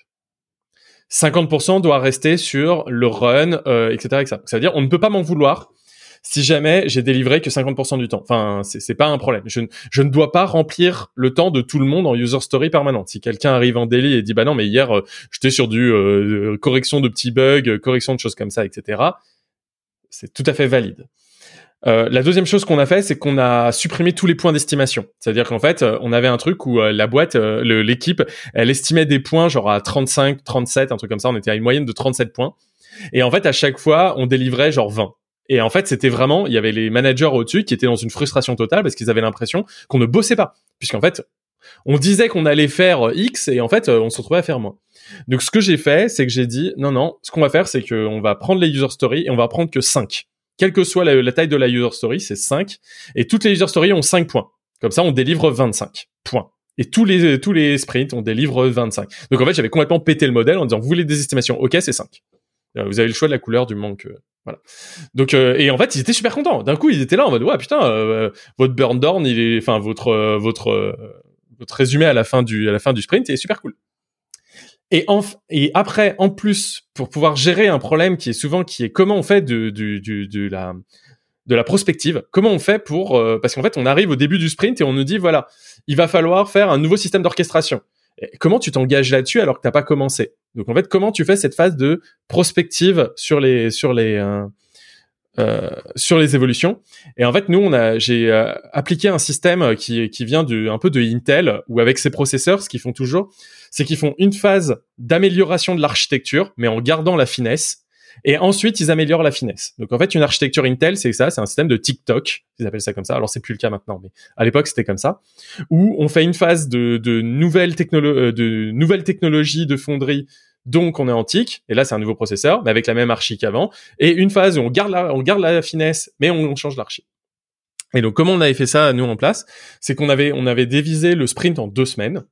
50% doit rester sur le run, euh, etc., etc. Ça veut dire, on ne peut pas m'en vouloir si jamais j'ai délivré que 50% du temps. Enfin, c'est pas un problème. Je, je, ne dois pas remplir le temps de tout le monde en user story permanente. Si quelqu'un arrive en daily et dit bah non, mais hier euh, j'étais sur du euh, correction de petits bugs, correction de choses comme ça, etc. C'est tout à fait valide. Euh, la deuxième chose qu'on a fait, c'est qu'on a supprimé tous les points d'estimation. C'est-à-dire qu'en fait, euh, on avait un truc où euh, la boîte, l'équipe, elle estimait des points genre à 35, 37, un truc comme ça. On était à une moyenne de 37 points. Et en fait, à chaque fois, on délivrait genre 20. Et en fait, c'était vraiment, il y avait les managers au-dessus qui étaient dans une frustration totale parce qu'ils avaient l'impression qu'on ne bossait pas. Puisqu'en fait, on disait qu'on allait faire X et en fait, on se retrouvait à faire moins. Donc, ce que j'ai fait, c'est que j'ai dit, non, non, ce qu'on va faire, c'est qu'on va prendre les user stories et on va prendre que 5 quelle que soit la, taille de la user story, c'est 5. Et toutes les user stories ont 5 points. Comme ça, on délivre 25 points. Et tous les, tous les sprints, on délivre 25. Donc en fait, j'avais complètement pété le modèle en disant, vous voulez des estimations? Ok, c'est 5. Euh, vous avez le choix de la couleur du manque. Euh, voilà. Donc euh, et en fait, ils étaient super contents. D'un coup, ils étaient là en mode ouais putain, votre burn down, il est, enfin votre votre votre résumé à la fin du à la fin du sprint est super cool. Et, en, et après, en plus, pour pouvoir gérer un problème qui est souvent qui est comment on fait de, de, de, de la de la prospective, comment on fait pour euh, parce qu'en fait on arrive au début du sprint et on nous dit voilà il va falloir faire un nouveau système d'orchestration. Comment tu t'engages là-dessus alors que t'as pas commencé? Donc en fait comment tu fais cette phase de prospective sur les sur les euh, euh, sur les évolutions? Et en fait, nous, on a, j'ai euh, appliqué un système qui, qui vient du, un peu de Intel, où avec ses processeurs, ce qu'ils font toujours, c'est qu'ils font une phase d'amélioration de l'architecture, mais en gardant la finesse. Et ensuite, ils améliorent la finesse. Donc, en fait, une architecture Intel, c'est ça, c'est un système de TikTok. Ils appellent ça comme ça. Alors, c'est plus le cas maintenant, mais à l'époque, c'était comme ça. Où on fait une phase de, de nouvelles euh, de nouvelles technologies de fonderie donc on est antique, et là c'est un nouveau processeur, mais avec la même archi qu'avant, et une phase où on garde la, finesse, mais on, change l'archi. Et donc comment on avait fait ça nous en place, c'est qu'on avait on avait divisé le sprint en deux semaines,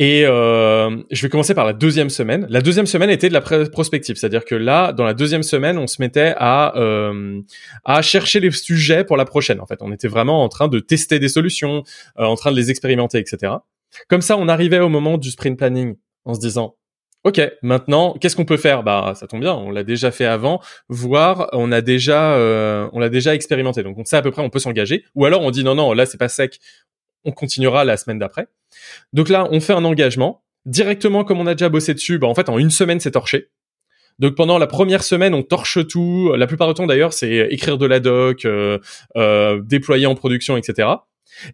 Et euh, je vais commencer par la deuxième semaine. La deuxième semaine était de la prospective, c'est-à-dire que là, dans la deuxième semaine, on se mettait à euh, à chercher les sujets pour la prochaine. En fait, on était vraiment en train de tester des solutions, euh, en train de les expérimenter, etc. Comme ça, on arrivait au moment du sprint planning en se disant Ok, maintenant, qu'est-ce qu'on peut faire? Bah, ça tombe bien, on l'a déjà fait avant, voire on a déjà, euh, on l'a déjà expérimenté. Donc, on sait à peu près, on peut s'engager. Ou alors, on dit non, non, là, c'est pas sec, on continuera la semaine d'après. Donc là, on fait un engagement directement, comme on a déjà bossé dessus. Bah, en fait, en une semaine, c'est torché. Donc pendant la première semaine, on torche tout. La plupart du temps, d'ailleurs, c'est écrire de la doc, euh, euh, déployer en production, etc.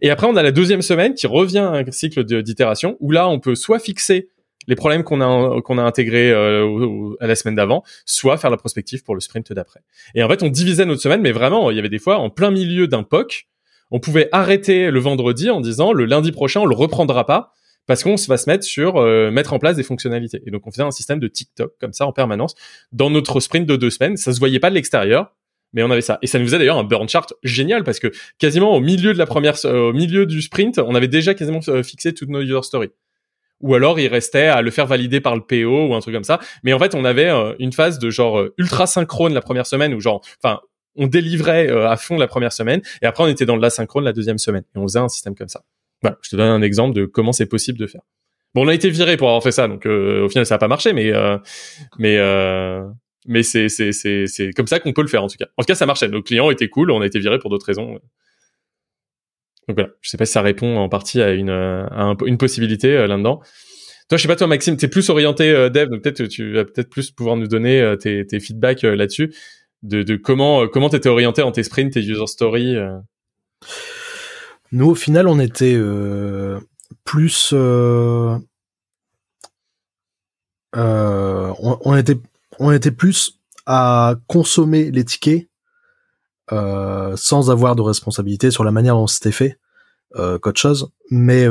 Et après, on a la deuxième semaine qui revient à un cycle d'itération où là, on peut soit fixer les problèmes qu'on a a intégrés euh, à la semaine d'avant, soit faire la prospective pour le sprint d'après. Et en fait, on divisait notre semaine, mais vraiment, il y avait des fois en plein milieu d'un POC, on pouvait arrêter le vendredi en disant le lundi prochain on le reprendra pas parce qu'on va se mettre sur euh, mettre en place des fonctionnalités. Et donc on faisait un système de TikTok comme ça en permanence dans notre sprint de deux semaines. Ça se voyait pas de l'extérieur, mais on avait ça. Et ça nous faisait d'ailleurs un burn chart génial parce que quasiment au milieu de la première, euh, au milieu du sprint, on avait déjà quasiment euh, fixé toutes nos user stories. Ou alors il restait à le faire valider par le PO ou un truc comme ça. Mais en fait, on avait une phase de genre ultra synchrone la première semaine où genre, enfin, on délivrait euh, à fond la première semaine et après on était dans de l'asynchrone la deuxième semaine et on faisait un système comme ça. Voilà, je te donne un exemple de comment c'est possible de faire. Bon, on a été viré pour avoir fait ça, donc euh, au final ça n'a pas marché, mais euh, mais mais c'est c'est c'est c'est comme ça qu'on peut le faire en tout cas. En tout cas, ça marchait. Nos clients étaient cool, on a été viré pour d'autres raisons. Donc voilà, je sais pas si ça répond en partie à une à une possibilité là-dedans. Toi, je sais pas toi, Maxime, t'es plus orienté dev, donc peut-être tu vas peut-être plus pouvoir nous donner tes, tes feedbacks là-dessus de, comment euh, comment t'étais orienté en tes sprints, tes user stories. Euh Nous, au final, on était euh, plus on, était on était plus à consommer les tickets sans avoir de responsabilité sur la manière dont c'était fait qu'autre chose. Mais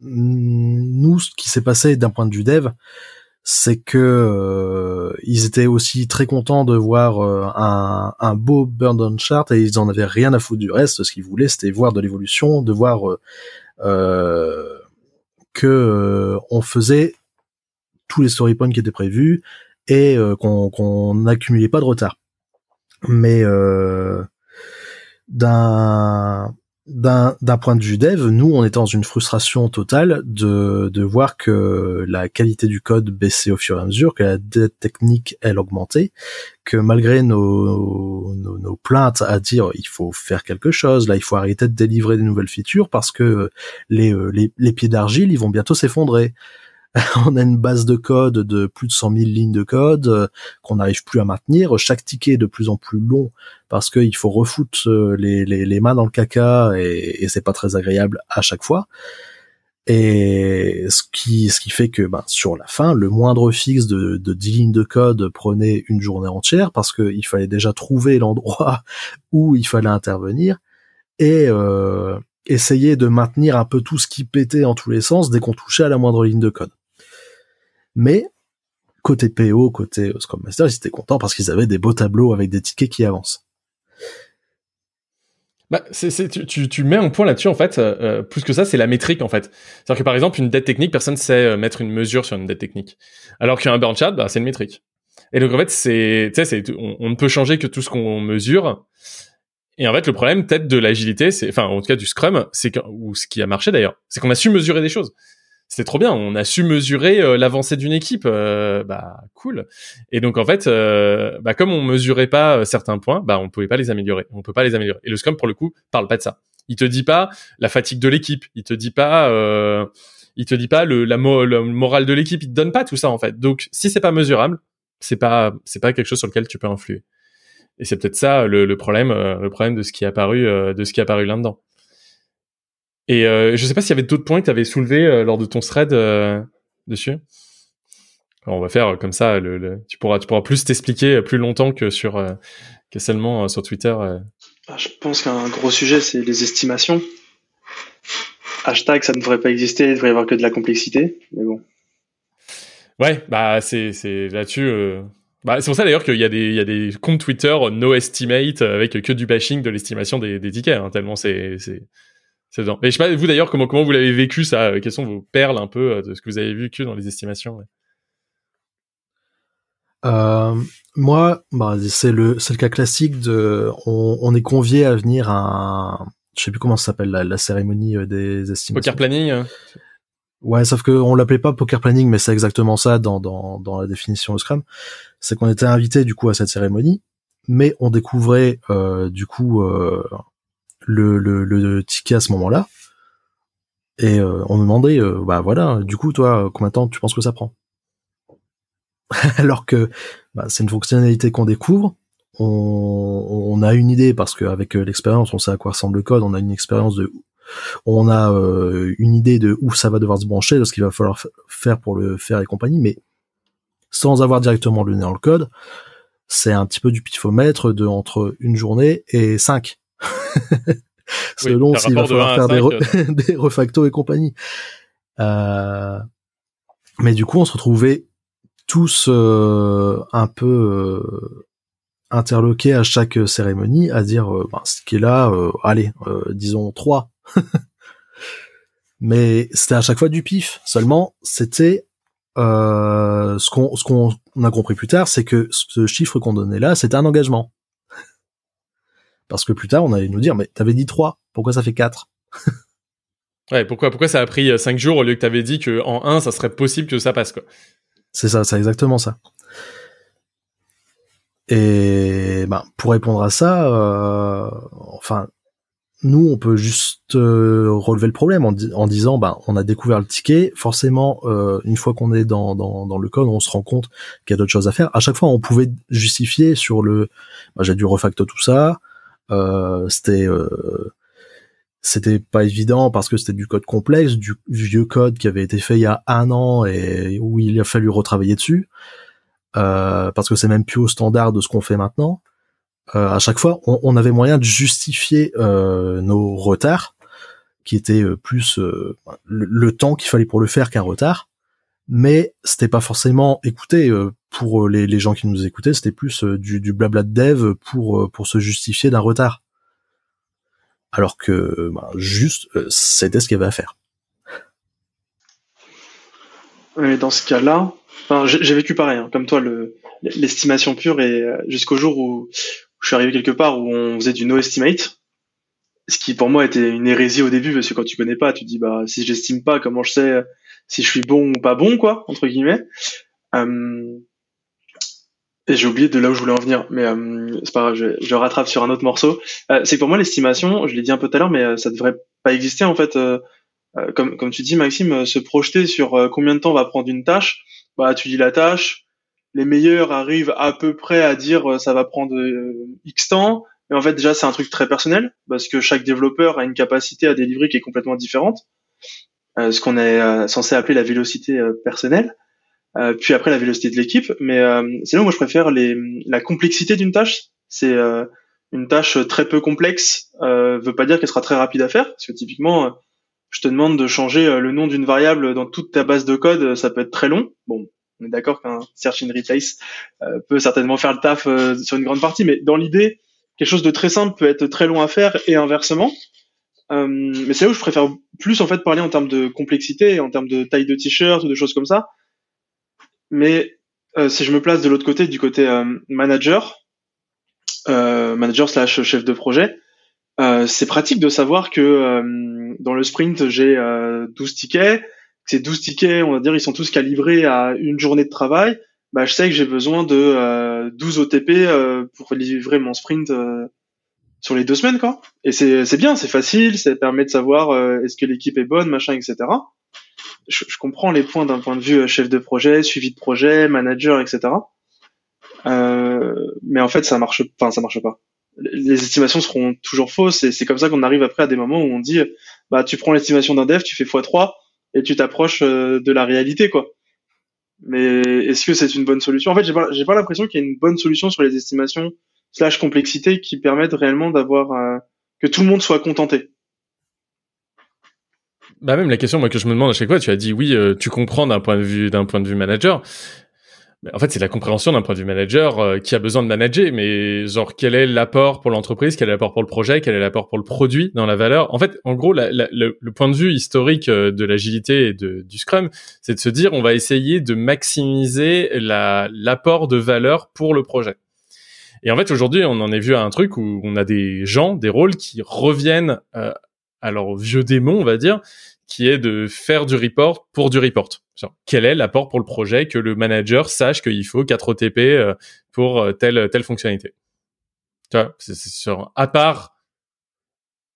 nous, ce qui s'est passé d'un point de vue dev, c'est que euh, ils étaient aussi très contents de voir euh, un, un, beau burn down chart et ils en avaient rien à foutre du reste. Ce qu'ils voulaient, c'était voir de l'évolution, de voir euh, que on faisait tous les story points qui étaient prévus et qu'on n'accumulait pas de retard. Mais d'un d'un point de vue dev, nous, on était dans une frustration totale de, de voir que la qualité du code baissait au fur et à mesure, que la dette technique, elle augmentait, que malgré nos, nos, plaintes à dire il faut faire quelque chose, là, il faut arrêter de délivrer des nouvelles features parce que les, les, les pieds d'argile, ils vont bientôt s'effondrer. on a une base de code de plus de 100 000 lignes de code euh, qu'on n'arrive plus à maintenir. Chaque ticket est de plus en plus long parce qu'il faut refoutre euh, les, mains dans le caca et, c'est pas très agréable à chaque fois. Et ce qui, ce qui fait que ben, sur la fin, le moindre fixe de, de 10 lignes de code prenait une journée entière parce qu'il fallait déjà trouver l'endroit où il fallait intervenir et euh, essayer de maintenir un peu tout ce qui pétait en tous les sens dès qu'on touchait à la moindre ligne de code. Mais côté PO, côté euh, Scrum Master, ils étaient contents parce qu'ils avaient des beaux tableaux avec des tickets qui avancent. Bah, tu, tu, mets un point là-dessus en fait. Euh, euh, plus que ça, c'est la métrique en fait. C'est-à-dire que par exemple, une dette technique, personne ne sait mettre une mesure sur une dette technique. Alors qu'un burn chart, bah, c'est une métrique. Et donc en fait, c'est, on, on, ne peut changer que tout ce qu'on mesure. Et en fait, le problème peut-être de l'agilité, c'est, enfin, en tout cas du Scrum, c'est ou ce qui a marché d'ailleurs, c'est qu'on a su mesurer des choses c'était trop bien. On a su mesurer euh, l'avancée d'une équipe. Euh, bah cool. Et donc en fait, euh, bah, comme on mesurait pas certains points, bah on pouvait pas les améliorer. On peut pas les améliorer. Et le Scrum pour le coup parle pas de ça. Il te dit pas la fatigue de l'équipe. Il te dit pas. il te dit pas le, la, morale de l'équipe. Il te donne pas tout ça en fait. Donc si c'est pas mesurable, c'est pas c'est pas quelque chose sur lequel tu peux influer. Et c'est peut-être ça le, le problème le problème de ce qui est apparu de ce qui est apparu là-dedans. Et euh, je sais pas s'il y avait d'autres points que tu avais soulevés euh, lors de ton thread euh, dessus. Alors, on va faire comme ça. Le, tu pourras, tu pourras plus t'expliquer plus longtemps que sur que seulement sur Twitter. Ah, je pense qu'un gros sujet, c'est les estimations. Hashtag, ça ne devrait pas exister. Il devrait y avoir que de la complexité. Mais bon. Ouais, bah c'est c'est là-dessus. Bah, c'est pour ça d'ailleurs qu'il y a des il y a des comptes Twitter no estimate avec que du bashing de l'estimation des, des tickets. Hein, tellement c'est c'est dedans. Mais je sais pas, vous d'ailleurs, comment, comment vous l'avez vécu ça Quelles sont vos perles un peu de ce que vous avez vécu dans les estimations euh, moi, bah, c'est le c'est le cas classique de on, on est convié à venir à un, je sais plus comment ça s'appelle la, la, cérémonie euh, des estimations. Poker planning. Hein. Ouais, sauf que on l'appelait pas poker planning, mais c'est exactement ça dans dans dans la définition de Scrum. C'est qu'on était invité du coup à cette cérémonie, mais on découvrait euh, du coup euh, le, le, le ticket à ce moment-là, et euh, on nous demandait bah voilà, du coup toi combien de temps tu penses que ça prend? Alors que bah, c'est une fonctionnalité qu'on découvre. On, on, a une idée parce qu'avec l'expérience, on sait à quoi ressemble le code. On a une expérience de, on a euh, une idée de où ça va devoir se brancher, de ce qu'il va falloir faire pour le faire et compagnie. Mais sans avoir directement le nez dans le code, c'est un petit peu du pifomètre de entre une journée et cinq. Selon s'il va falloir faire des, re des refactos et compagnie. Euh, mais du coup, on se retrouvait tous euh, un peu euh, interloqués à chaque cérémonie à dire euh, ben, ce qui est là, allez, disons trois. Mais c'était à chaque fois du pif. Seulement, c'était ce qu'on ce qu'on a compris plus tard, c'est que ce chiffre qu'on donnait là, c'était un engagement. Parce que plus tard, on allait nous dire, mais t'avais dit trois, pourquoi ça fait quatre? Ouais, pourquoi pourquoi ça a pris cinq jours au lieu que t'avais dit que en un, ça serait possible que ça passe quoi. C'est ça, c'est exactement ça. Et ben, pour répondre à ça, euh, enfin, nous, on peut juste euh, relever le problème en, en, disant, ben, on a découvert le ticket. Forcément, euh, une fois qu'on est dans, dans, dans, le code, on se rend compte qu'il y a d'autres choses à faire. À chaque fois, on pouvait justifier sur le, ben, j'ai dû refacto tout ça. Euh, c'était c'était pas évident parce que c'était du code complexe, du vieux code qui avait été fait il y a un an et où il a fallu retravailler dessus, euh, parce que c'est même plus au standard de ce qu'on fait maintenant. Euh, à chaque fois, on, avait moyen de justifier euh, nos retards, qui étaient euh, plus euh, le, le, temps qu'il fallait pour le faire qu'un retard, mais c'était pas forcément écouté euh, pour les, les, gens qui nous écoutaient, c'était plus du, du blabla de dev pour pour se justifier d'un retard alors que ben, juste euh, c'était ce qu'il y avait à faire. dans ce cas-là, j'ai vécu pareil, hein, comme toi, l'estimation pure et euh, jusqu'au jour où, je suis arrivé quelque part où on faisait du no estimate, ce qui pour moi était une hérésie au début parce que quand tu connais pas, tu dis bah si j'estime pas, comment je sais si je suis bon ou pas bon quoi entre guillemets. Euh, et j'ai oublié de là où je voulais en venir, mais euh, c'est pas grave, je, je, rattrape sur un autre morceau. Euh, c'est pour moi l'estimation, je l'ai dit un peu tout à l'heure, mais euh, ça devrait pas exister en fait. Euh, euh, comme comme tu dis Maxime, se projeter sur combien de temps va prendre une tâche. Bah tu dis la tâche, les meilleurs arrivent à peu près à dire ça va prendre X temps, mais en fait déjà c'est un truc très personnel parce que chaque développeur a une capacité à délivrer qui est complètement différente. ce qu'on est censé appeler la vélocité personnelle. Euh, puis après la vélocité de l'équipe. Mais euh, c'est là où moi je préfère les, la complexité d'une tâche. C'est euh, une tâche très peu complexe, euh, veut pas dire qu'elle sera très rapide à faire, parce que typiquement, je te demande de changer le nom d'une variable dans toute ta base de code, ça peut être très long. Bon, on est d'accord qu'un search and replace peut certainement faire le taf sur une grande partie, mais dans l'idée, quelque chose de très simple peut être très long à faire et inversement. mais c'est là où je préfère plus en fait parler en termes de complexité, en termes de taille de t-shirt ou de choses comme ça, mais euh, si je me place de l'autre côté, du côté euh, manager, euh, manager slash chef de projet, c'est pratique de savoir que dans le sprint, j'ai 12 tickets. Ces 12 tickets, on va dire, ils sont tous calibrés à une journée de travail. Bah, je sais que j'ai besoin de 12 OTP pour livrer mon sprint sur les deux semaines, quoi. Et c'est bien, c'est facile, ça permet de savoir est-ce que l'équipe est bonne, machin, etc je, je comprends les points d'un point de vue euh, chef de projet, suivi de projet, manager, etc. Euh, mais en fait, ça marche, enfin, ça marche pas. Les estimations seront toujours fausses et c'est comme ça qu'on arrive après à des moments où on dit, bah, tu prends l'estimation d'un dev, tu fais x3 et tu t'approches euh, de la réalité, quoi. Mais est-ce que c'est une bonne solution? En fait, j'ai pas, j'ai pas l'impression qu'il y a une bonne solution sur les estimations slash complexité qui permettent réellement d'avoir euh, que tout le monde soit contenté. Bah même la question moi que je me demande à chaque fois, tu as dit oui, euh, tu comprends d'un point de vue d'un point de vue manager. en fait, c'est la compréhension d'un point de vue manager euh, qui a besoin de manager, mais genre quel est l'apport pour l'entreprise, quel est l'apport pour le projet, quel est l'apport pour le produit dans la valeur? En fait, en gros, la, la, le, le, point de vue historique euh, de l'agilité et de, du Scrum, c'est de se dire on va essayer de maximiser l'apport de valeur pour le projet. Et en fait, aujourd'hui, on en est vu à un truc où on a des gens, des rôles qui reviennent euh, à leur vieux démon, on va dire, qui est de faire du report pour du report. Quel est l'apport pour le projet que le manager sache qu'il faut 4 OTP euh, pour euh, telle telle fonctionnalité? Tu vois, c'est à part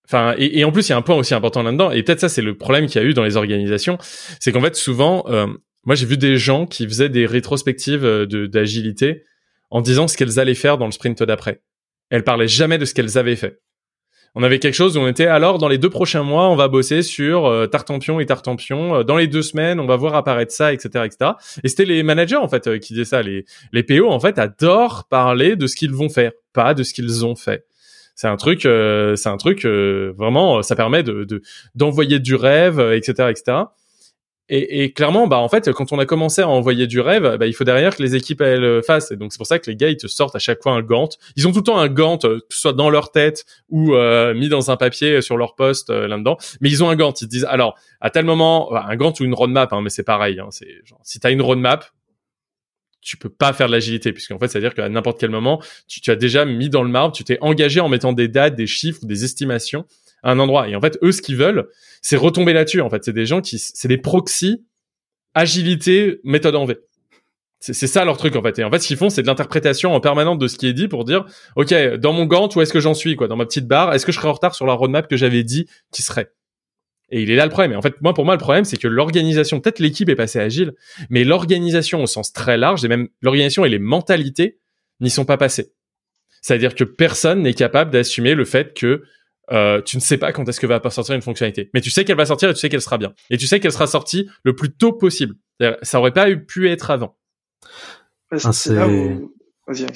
Enfin, et, et, en plus, il y a un point aussi important là-dedans, et peut-être ça, c'est le problème qu'il y a eu dans les organisations, c'est qu'en fait, souvent, euh, moi, j'ai vu des gens qui faisaient des rétrospectives d'agilité en disant ce qu'elles allaient faire dans le sprint d'après. Elles parlaient jamais de ce qu'elles avaient fait on avait quelque chose où on était alors dans les deux prochains mois, on va bosser sur euh, Tartampion et Tartampion. Euh, dans les deux semaines, on va voir apparaître ça, etc., etc. Et c'était les managers en fait euh, qui disaient ça. Les les PO en fait adorent parler de ce qu'ils vont faire, pas de ce qu'ils ont fait. C'est un truc, c'est un truc vraiment, ça permet de d'envoyer du rêve, etc., etc. Et, et, clairement, bah en fait, quand on a commencé à envoyer du rêve, bah, il faut derrière que les équipes elles fassent. Et donc c'est pour ça que les gars ils te sortent à chaque fois un gant. Ils ont tout le temps un gant, euh, soit dans leur tête ou euh, mis dans un papier sur leur poste euh, là-dedans. Mais ils ont un gant. Ils te disent alors à tel moment, un gant ou une roadmap, hein, mais c'est pareil. Hein, c'est genre si t'as une roadmap, tu peux pas faire de l'agilité puisqu'en fait c'est à dire qu'à n'importe quel moment tu, tu as déjà mis dans le marbre, tu t'es engagé en mettant des dates, des chiffres, des estimations un endroit. Et en fait, eux, ce qu'ils veulent, c'est retomber là-dessus. En fait, c'est des gens qui, c'est des proxys agilité méthode en V. C'est ça leur truc en fait. Et en fait, ce qu'ils font, c'est de l'interprétation en permanence de ce qui est dit pour dire, ok, dans mon gant, où est-ce que j'en suis quoi, dans ma petite barre, est-ce que je serai en retard sur la roadmap que j'avais dit qui serait? Et il est là le problème. Et en fait, moi, pour moi, le problème, c'est que l'organisation, peut-être l'équipe est passée agile, mais l'organisation au sens très large et même l'organisation et les mentalités n'y sont pas passées. C'est-à-dire que personne n'est capable d'assumer le fait que euh, tu ne sais pas quand est-ce que va sortir une fonctionnalité, mais tu sais qu'elle va sortir et tu sais qu'elle sera bien, et tu sais qu'elle sera sortie le plus tôt possible. Ça aurait pas pu être avant. Ah, c'est Vas-y,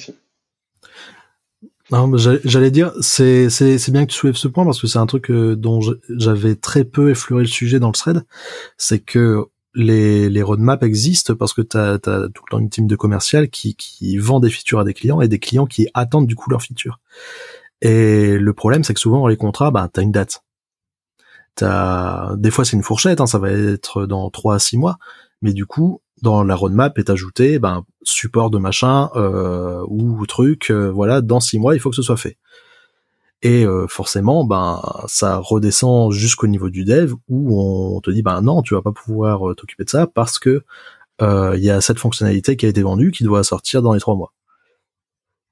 Non, j'allais dire, c'est c'est bien que tu soulèves ce point parce que c'est un truc euh, dont j'avais très peu effleuré le sujet dans le thread, c'est que les, les roadmaps existent parce que tu as, tout le temps une team de commercial qui, qui vend des features à des clients et des clients qui attendent du coup leurs features. Et le problème, c'est que souvent dans les contrats, bah, t'as une date. T'as, des fois c'est une fourchette, hein, ça va être dans 3 à 6 mois, mais du coup, dans la roadmap est ajouté, ben, support de machin, euh, ou truc, euh, voilà, dans 6 mois, il faut que ce soit fait. Et euh, forcément, ben, ça redescend jusqu'au niveau du dev où on te dit, ben non, tu vas pas pouvoir t'occuper de ça parce que il y a cette fonctionnalité qui a été vendue qui doit sortir dans les 3 mois.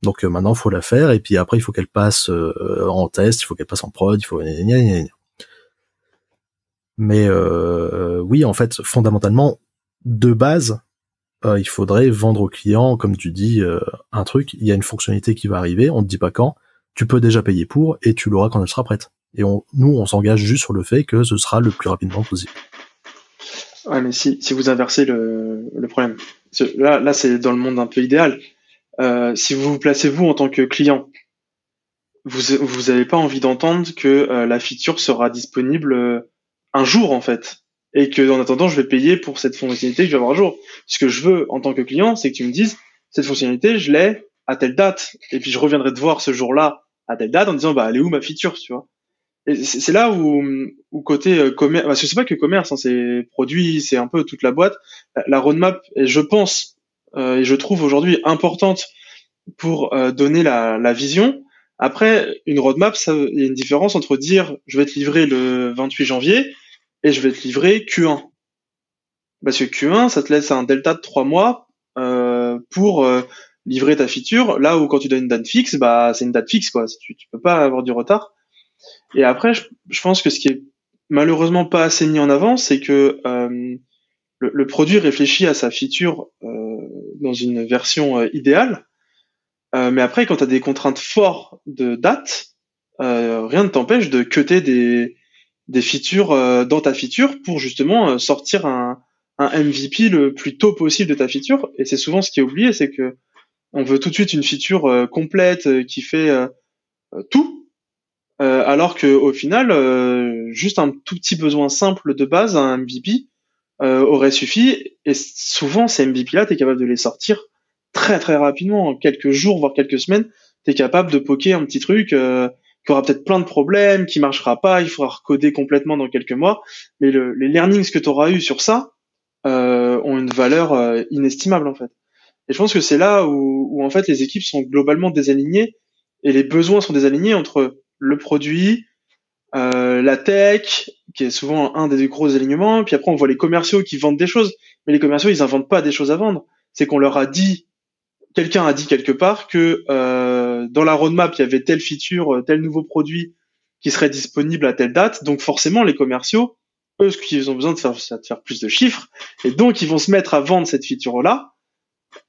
Donc euh, maintenant, faut la faire et puis après, il faut qu'elle passe euh, en test, il faut qu'elle passe en prod, il faut. Mais euh, oui, en fait, fondamentalement, de base, il faudrait vendre au client, comme tu dis, un truc. Il y a une fonctionnalité qui va arriver, on te dit pas quand. Tu peux déjà payer pour et tu l'auras quand elle sera prête. Et on, nous, on s'engage juste sur le fait que ce sera le plus rapidement possible. Ouais, mais si, si vous inversez le, le problème, là, là c'est dans le monde un peu idéal. Euh, si vous vous placez vous en tant que client, vous vous n'avez pas envie d'entendre que euh, la feature sera disponible euh, un jour en fait et que en attendant je vais payer pour cette fonctionnalité que je vais avoir un jour. Ce que je veux en tant que client, c'est que tu me dises cette fonctionnalité je l'ai à telle date et puis je reviendrai te voir ce jour-là à telle date en disant bah elle est où ma feature tu vois. Et c'est là où, où côté commerce, parce que c'est pas que commerce, hein, c'est produit, c'est un peu toute la boîte. La roadmap, et je pense euh, et je trouve aujourd'hui importante pour euh, donner la, la, vision. Après, une roadmap, il y a une différence entre dire je vais te livrer le 28 janvier et je vais te livrer Q1. Parce que Q1, ça te laisse un delta de trois mois euh, pour euh, livrer ta feature. Là où quand tu donnes une date fixe, bah c'est une date fixe quoi. Tu, tu peux pas avoir du retard. Et après, je, je, pense que ce qui est malheureusement pas assez mis en avant, c'est que euh, le, le, produit réfléchit à sa feature euh, dans une version euh, idéale. Euh, mais après, quand tu as des contraintes fortes de date, rien ne t'empêche de cutter des, des features dans ta feature pour justement sortir un, un MVP le plus tôt possible de ta feature. Et c'est souvent ce qui est oublié, c'est que on veut tout de suite une feature complète qui fait tout, alors que au final, juste un tout petit besoin simple de base, un MVP, euh, aurait suffi. Et souvent, ces MVP-là, tu es capable de les sortir très très rapidement, en quelques jours, voire quelques semaines, tu es capable de poker un petit truc euh, qui aura peut-être plein de problèmes, qui marchera pas, il faudra recoder complètement dans quelques mois, mais le, les learnings que tu auras eu sur ça euh, ont une valeur euh, inestimable en fait. Et je pense que c'est là où, où en fait les équipes sont globalement désalignées et les besoins sont désalignés entre le produit, euh, la tech, qui est souvent un des gros alignements, puis après on voit les commerciaux qui vendent des choses, mais les commerciaux ils inventent pas des choses à vendre, c'est qu'on leur a dit, quelqu'un a dit quelque part que euh, dans la roadmap il y avait telle feature, tel nouveau produit qui serait disponible à telle date, donc forcément les commerciaux, eux ce qu'ils ont besoin de faire, c'est de faire plus de chiffres, et donc ils vont se mettre à vendre cette feature là,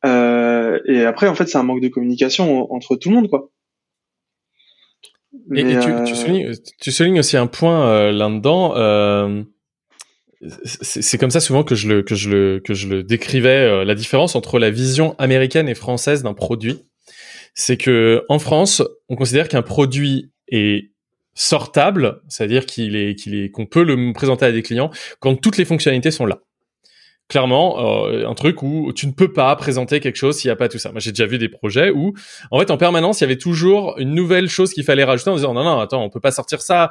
euh, et après en fait c'est un manque de communication entre tout le monde quoi. Et, et tu, euh, tu, soulignes, tu, soulignes, aussi un point euh, là-dedans. Euh, c'est comme ça souvent que je le que je le que je le décrivais euh, la différence entre la vision américaine et française d'un produit. C'est que en France, on considère qu'un produit est sortable, c'est-à-dire qu'il est qu'il est qu'on peut le présenter à des clients quand toutes les fonctionnalités sont là clairement euh, un truc où tu ne peux pas présenter quelque chose s'il n'y a pas tout ça. Moi, j'ai déjà vu des projets où, en fait, en permanence, il y avait toujours une nouvelle chose qu'il fallait rajouter en disant non, non, attends, on peut pas sortir ça.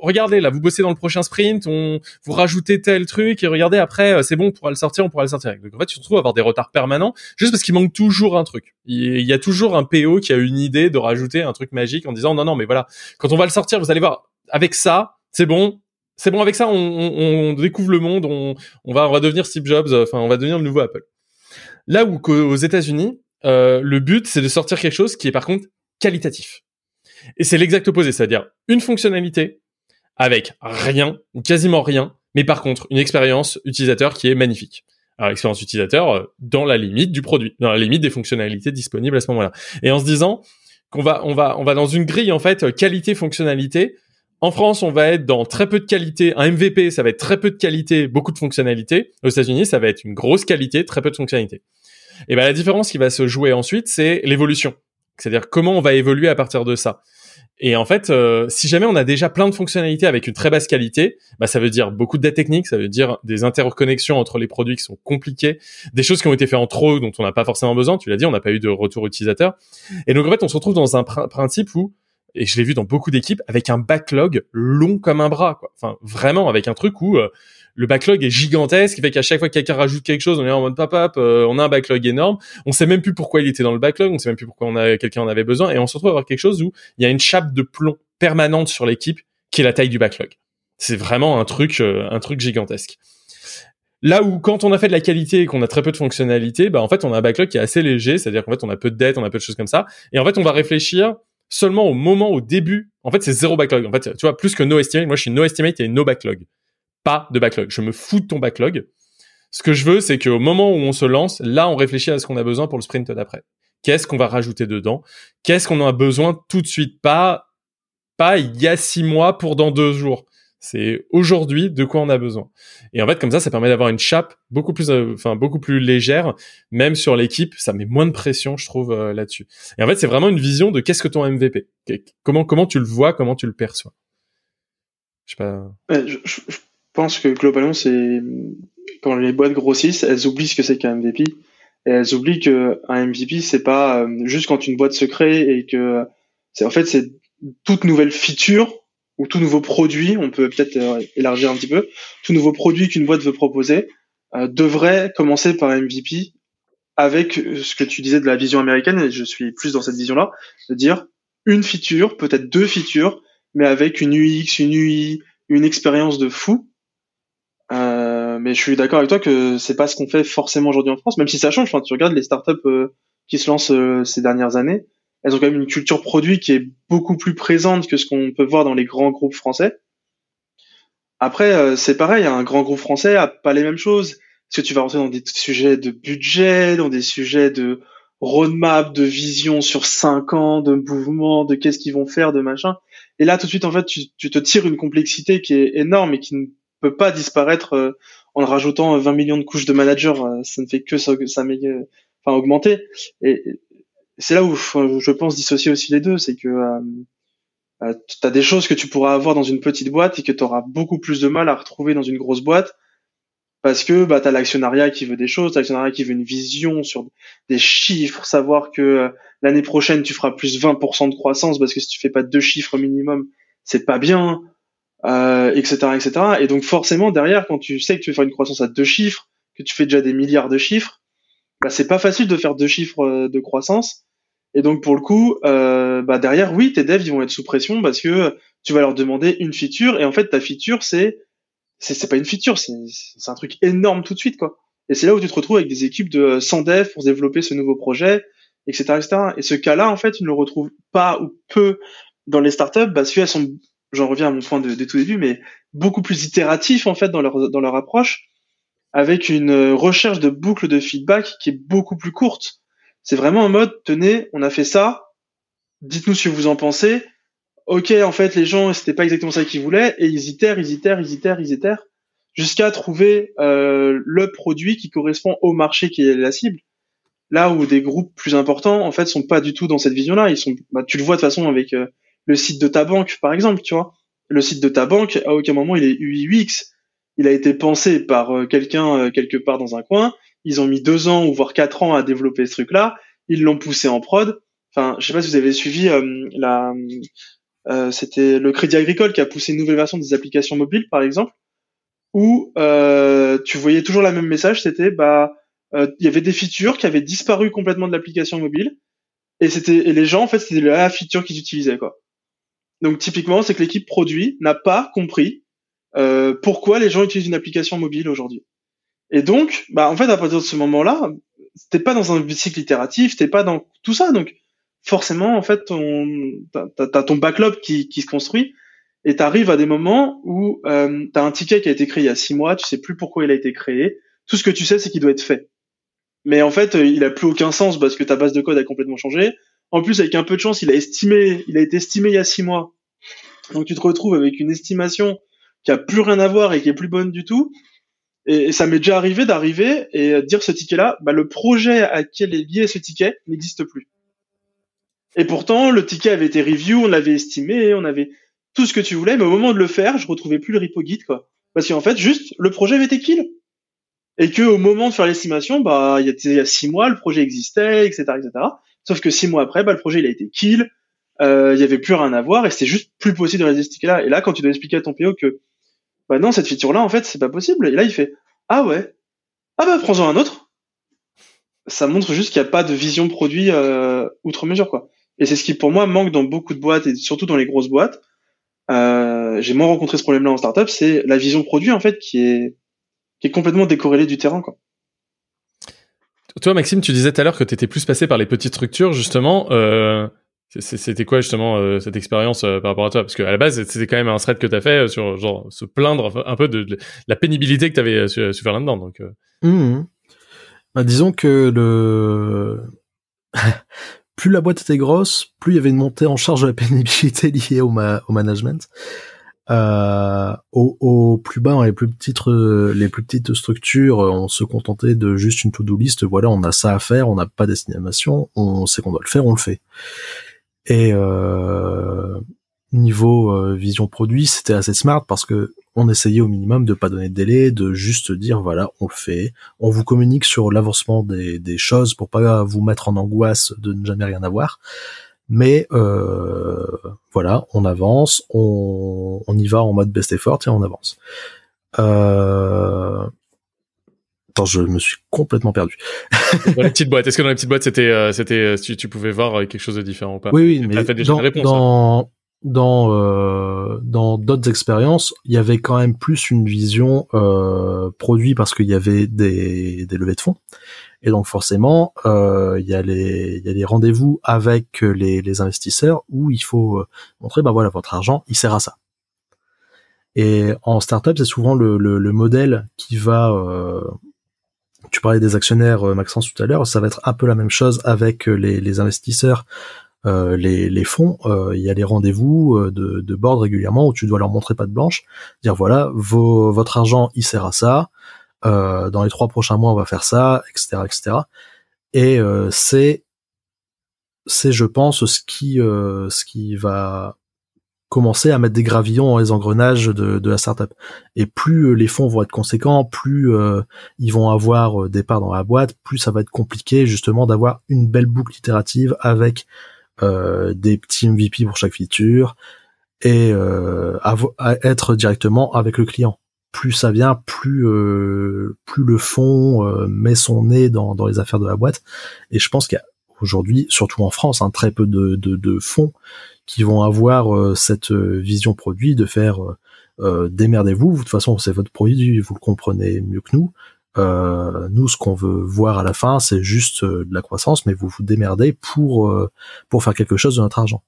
regardez, là, vous bossez dans le prochain sprint, on vous rajoutez tel truc et regardez après, euh, c'est bon, on pourra le sortir, on pourra le sortir. Donc en fait, tu te retrouves à avoir des retards permanents juste parce qu'il manque toujours un truc. Il y a toujours un PO qui a une idée de rajouter un truc magique en disant non, non, mais voilà, quand on va le sortir, vous allez voir, avec ça, c'est bon, c'est bon avec ça, on, on, on, découvre le monde, on, on, va on va devenir Steve Jobs, enfin on va devenir le nouveau Apple. Là où aux États-Unis, euh, le but c'est de sortir quelque chose qui est par contre qualitatif. Et c'est l'exact opposé, c'est-à-dire une fonctionnalité avec rien, quasiment rien, mais par contre une expérience utilisateur qui est magnifique. Alors expérience utilisateur euh, dans la limite du produit, dans la limite des fonctionnalités disponibles à ce moment-là. Et en se disant qu'on va on va on va dans une grille en fait qualité fonctionnalité en France, on va être dans très peu de qualité. Un MVP, ça va être très peu de qualité, beaucoup de fonctionnalités. Aux États-Unis, ça va être une grosse qualité, très peu de fonctionnalités. Et ben la différence qui va se jouer ensuite, c'est l'évolution. C'est-à-dire comment on va évoluer à partir de ça. Et en fait, euh, si jamais on a déjà plein de fonctionnalités avec une très basse qualité, bah, ça veut dire beaucoup de data techniques, ça veut dire des interconnexions entre les produits qui sont compliquées, des choses qui ont été faites en trop dont on n'a pas forcément besoin. Tu l'as dit, on n'a pas eu de retour utilisateur. Et donc en fait, on se retrouve dans un principe où et je l'ai vu dans beaucoup d'équipes avec un backlog long comme un bras quoi. Enfin vraiment avec un truc où euh, le backlog est gigantesque, fait qu'à chaque fois que quelqu'un rajoute quelque chose, on est en mode pop up, euh, on a un backlog énorme, on sait même plus pourquoi il était dans le backlog, on sait même plus pourquoi on a quelqu'un en avait besoin et on se retrouve à avoir quelque chose où il y a une chape de plomb permanente sur l'équipe qui est la taille du backlog. C'est vraiment un truc euh, un truc gigantesque. Là où quand on a fait de la qualité et qu'on a très peu de fonctionnalités, bah en fait on a un backlog qui est assez léger, c'est-à-dire qu'en fait on a peu de dettes, on a peu de choses comme ça, et en fait on va réfléchir seulement au moment, au début. En fait, c'est zéro backlog. En fait, tu vois, plus que no estimate, moi je suis no estimate et no backlog. Pas de backlog. Je me fous de ton backlog. Ce que je veux, c'est qu'au moment où on se lance, là, on réfléchit à ce qu'on a besoin pour le sprint d'après. Qu'est-ce qu'on va rajouter dedans? Qu'est-ce qu'on a besoin tout de suite? Pas, pas il y a six mois pour dans deux jours. C'est aujourd'hui de quoi on a besoin. Et en fait, comme ça, ça permet d'avoir une chape beaucoup plus, euh, enfin beaucoup plus légère, même sur l'équipe. Ça met moins de pression, je trouve, euh, là-dessus. Et en fait, c'est vraiment une vision de qu'est-ce que ton MVP. Comment comment tu le vois, comment tu le perçois? Je sais pas. je, je, pense que globalement, c'est quand les boîtes grossissent, elles oublient ce que c'est qu'un MVP. Elles oublient que un MVP, c'est pas euh, juste quand une boîte se crée et que c'est en fait c'est toute nouvelle feature ou tout nouveau produit, on peut peut-être euh, élargir un petit peu, tout nouveau produit qu'une boîte veut proposer euh, devrait commencer par MVP avec ce que tu disais de la vision américaine, et je suis plus dans cette vision-là, de dire une feature, peut-être deux features, mais avec une UX, une UI, une expérience de fou. Euh, mais je suis d'accord avec toi que c'est pas ce qu'on fait forcément aujourd'hui en France, même si ça change. Enfin, tu regardes les startups euh, qui se lancent ces dernières années, elles ont quand même une culture produit qui est beaucoup plus présente que ce qu'on peut voir dans les grands groupes français. Après, euh, c'est pareil, un grand groupe français a pas les mêmes choses. Parce que tu vas rentrer dans des sujets de budget, dans des sujets de roadmap, de vision sur cinq ans, de mouvement, de qu'est-ce qu'ils vont faire, de machin? Et là, tout de suite, en fait, tu, te tires une complexité qui est énorme et qui ne peut pas disparaître euh, en rajoutant 20 millions de couches de managers. Euh, ça ne fait que ça, ça enfin, augmenter. C'est là où je pense dissocier aussi les deux, c'est que euh, euh tu as des choses que tu pourras avoir dans une petite boîte et que tu auras beaucoup plus de mal à retrouver dans une grosse boîte parce que bah, tu as l'actionnariat qui veut des choses, l'actionnariat qui veut une vision sur des chiffres, savoir que euh, l'année prochaine tu feras plus 20% de croissance parce que si tu fais pas deux chiffres minimum, c'est pas bien, euh, etc., etc. Et donc forcément derrière, quand tu sais que tu veux faire une croissance à deux chiffres, que tu fais déjà des milliards de chiffres, bah, c'est pas facile de faire deux chiffres euh, de croissance. Et donc pour le coup, euh, bah, derrière, oui, tes devs ils vont être sous pression parce que tu vas leur demander une feature et en fait ta feature c'est c'est pas une feature, c'est un truc énorme tout de suite quoi. Et c'est là où tu te retrouves avec des équipes de 100 devs pour développer ce nouveau projet, etc., etc. Et ce cas-là, en fait, tu ne le retrouves pas ou peu dans les startups parce qu'elles sont, j'en reviens à mon point de, de, tout début, mais beaucoup plus itératifs en fait dans leur dans leur approche, avec une recherche de boucle de feedback qui est beaucoup plus courte. C'est vraiment en mode, tenez, on a fait ça, dites-nous ce que vous en pensez, ok, en fait, les gens, c'était pas exactement ça qu'ils voulaient, et ils itèrent, ils itèrent, ils itèrent, ils itèrent, jusqu'à trouver euh, le produit qui correspond au marché qui est la cible. Là où des groupes plus importants, en fait, sont pas du tout dans cette vision-là. Ils sont, bah, tu le vois de toute façon avec euh, le site de ta banque, par exemple, tu vois. Le site de ta banque, à aucun moment il est UX. Il a été pensé par euh, quelqu'un quelque part dans un coin. Ils ont mis deux ans ou voire quatre ans à développer ce truc-là. Ils l'ont poussé en prod. Enfin, je sais pas si vous avez suivi la euh, c'était le Crédit Agricole qui a poussé une nouvelle version des applications mobiles, par exemple, où euh, tu voyais toujours la même message. C'était bah euh, il y avait des features qui avaient disparu complètement de l'application mobile et c'était et les gens en fait c'était la feature qu'ils utilisaient quoi. Donc typiquement c'est que l'équipe produit n'a pas compris euh, pourquoi les gens utilisent une application mobile aujourd'hui. Et donc bah en fait à partir de ce moment-là t'es pas dans un cycle itératif, t'es pas dans tout ça donc forcément, en fait, t'as, as ton backlog qui, qui se construit et t'arrives à des moments où euh, t'as un ticket qui a été créé il y a six mois, tu sais plus pourquoi il a été créé. Tout ce que tu sais, c'est qu'il doit être fait. Mais en fait, il a plus aucun sens parce que ta base de code a complètement changé. En plus, avec un peu de chance, il a estimé, il a été estimé il y a six mois. Donc tu te retrouves avec une estimation qui a plus rien à voir et qui est plus bonne du tout. Et, ça m'est déjà arrivé d'arriver et dire ce ticket-là, bah, le projet à qui est lié ce ticket n'existe plus. Et pourtant, le ticket avait été review, on l'avait estimé, on avait tout ce que tu voulais, mais au moment de le faire, je retrouvais plus le repo guide, quoi. Parce qu'en fait, juste, le projet avait été kill. Et que au moment de faire l'estimation, bah, il y, a, six mois, le projet existait, etc., etc. Sauf que six mois après, bah, le projet, il a été kill, euh, il y avait plus rien à voir, et c'est juste plus possible de réaliser ce ticket-là. Et là, quand tu dois expliquer à ton PO que, non, cette feature-là, en fait, c'est pas possible. Et là, il fait, ah ouais, ah bah, prends-en un autre. Ça montre juste qu'il n'y a pas de vision produit euh, outre mesure, quoi. Et c'est ce qui, pour moi, manque dans beaucoup de boîtes et surtout dans les grosses boîtes. Euh, j'ai moins rencontré ce problème-là en startup, c'est la vision produit en fait qui est qui est complètement décorrélée du terrain, quoi. Toi, Maxime, tu disais tout à l'heure que tu étais plus passé par les petites structures, justement. Euh, c'était quoi justement euh, cette expérience euh, par rapport à toi? Parce qu'à la base, c'était quand même un thread que tu as fait euh, sur genre se plaindre un peu de, la pénibilité que tu avais su, su, faire là-dedans. Donc, mmh. bah, disons que le plus la boîte était grosse, plus il y avait une montée en charge de la pénibilité liée au, management. Euh, au, plus bas, dans les plus petites, les plus petites structures, on se contentait de juste une to-do list. Voilà, on a ça à faire, on n'a pas d'estimation, on sait qu'on doit le faire, on le fait. Et euh, niveau euh, vision produit, c'était assez smart parce que on essayait au minimum de pas donner de délai, de juste dire voilà, on le fait, on vous communique sur l'avancement des, des, choses pour pas vous mettre en angoisse de ne jamais rien avoir. Mais euh, voilà, on avance, on, on, y va en mode best effort et on avance. Euh... Attends, je me suis complètement perdu. dans les petites boîtes, est-ce que dans les petites boîtes c'était, euh, c'était, tu, tu, pouvais voir quelque chose de différent ou pas? Oui, oui, mais déjà dans, réponse, dans, hein dans euh, dans d'autres expériences, il y avait quand même plus une vision euh, produit parce qu'il y avait des, des levées de fonds. Et donc forcément, euh, il y a les il y a des rendez-vous avec les, les investisseurs où il faut euh, montrer bah voilà votre argent, il sert à ça. Et en startup, c'est souvent le, le, le, modèle qui va euh, tu parlais des actionnaires Maxence tout à l'heure, ça va être un peu la même chose avec les, les investisseurs euh, les, les, fonds, euh, il y a des rendez-vous euh, de, de board régulièrement où tu dois leur montrer pas de blanche, dire voilà, vos, votre argent il sert à ça, dans les trois prochains mois on va faire ça, etc., etc. Et c'est c'est je pense ce qui ce qui va commencer à mettre des gravillons dans les engrenages de, de la startup. Et plus euh, les fonds vont être conséquents, plus euh, ils vont avoir des parts dans la boîte, plus ça va être compliqué justement d'avoir une belle boucle itérative avec des petits MVP pour chaque feature et à, être directement avec le client. Plus ça vient, plus plus le fond met son nez dans, dans les affaires de la boîte. Et je pense qu'il y a aujourd'hui, surtout en France, hein, très peu de, de, fonds qui vont avoir euh, cette euh, vision produit de faire euh, démerdez-vous. De toute façon, c'est votre produit, vous le comprenez mieux que nous. nous, ce qu'on veut voir à la fin, c'est juste de la croissance, mais vous vous démerdez pour pour faire quelque chose de notre argent.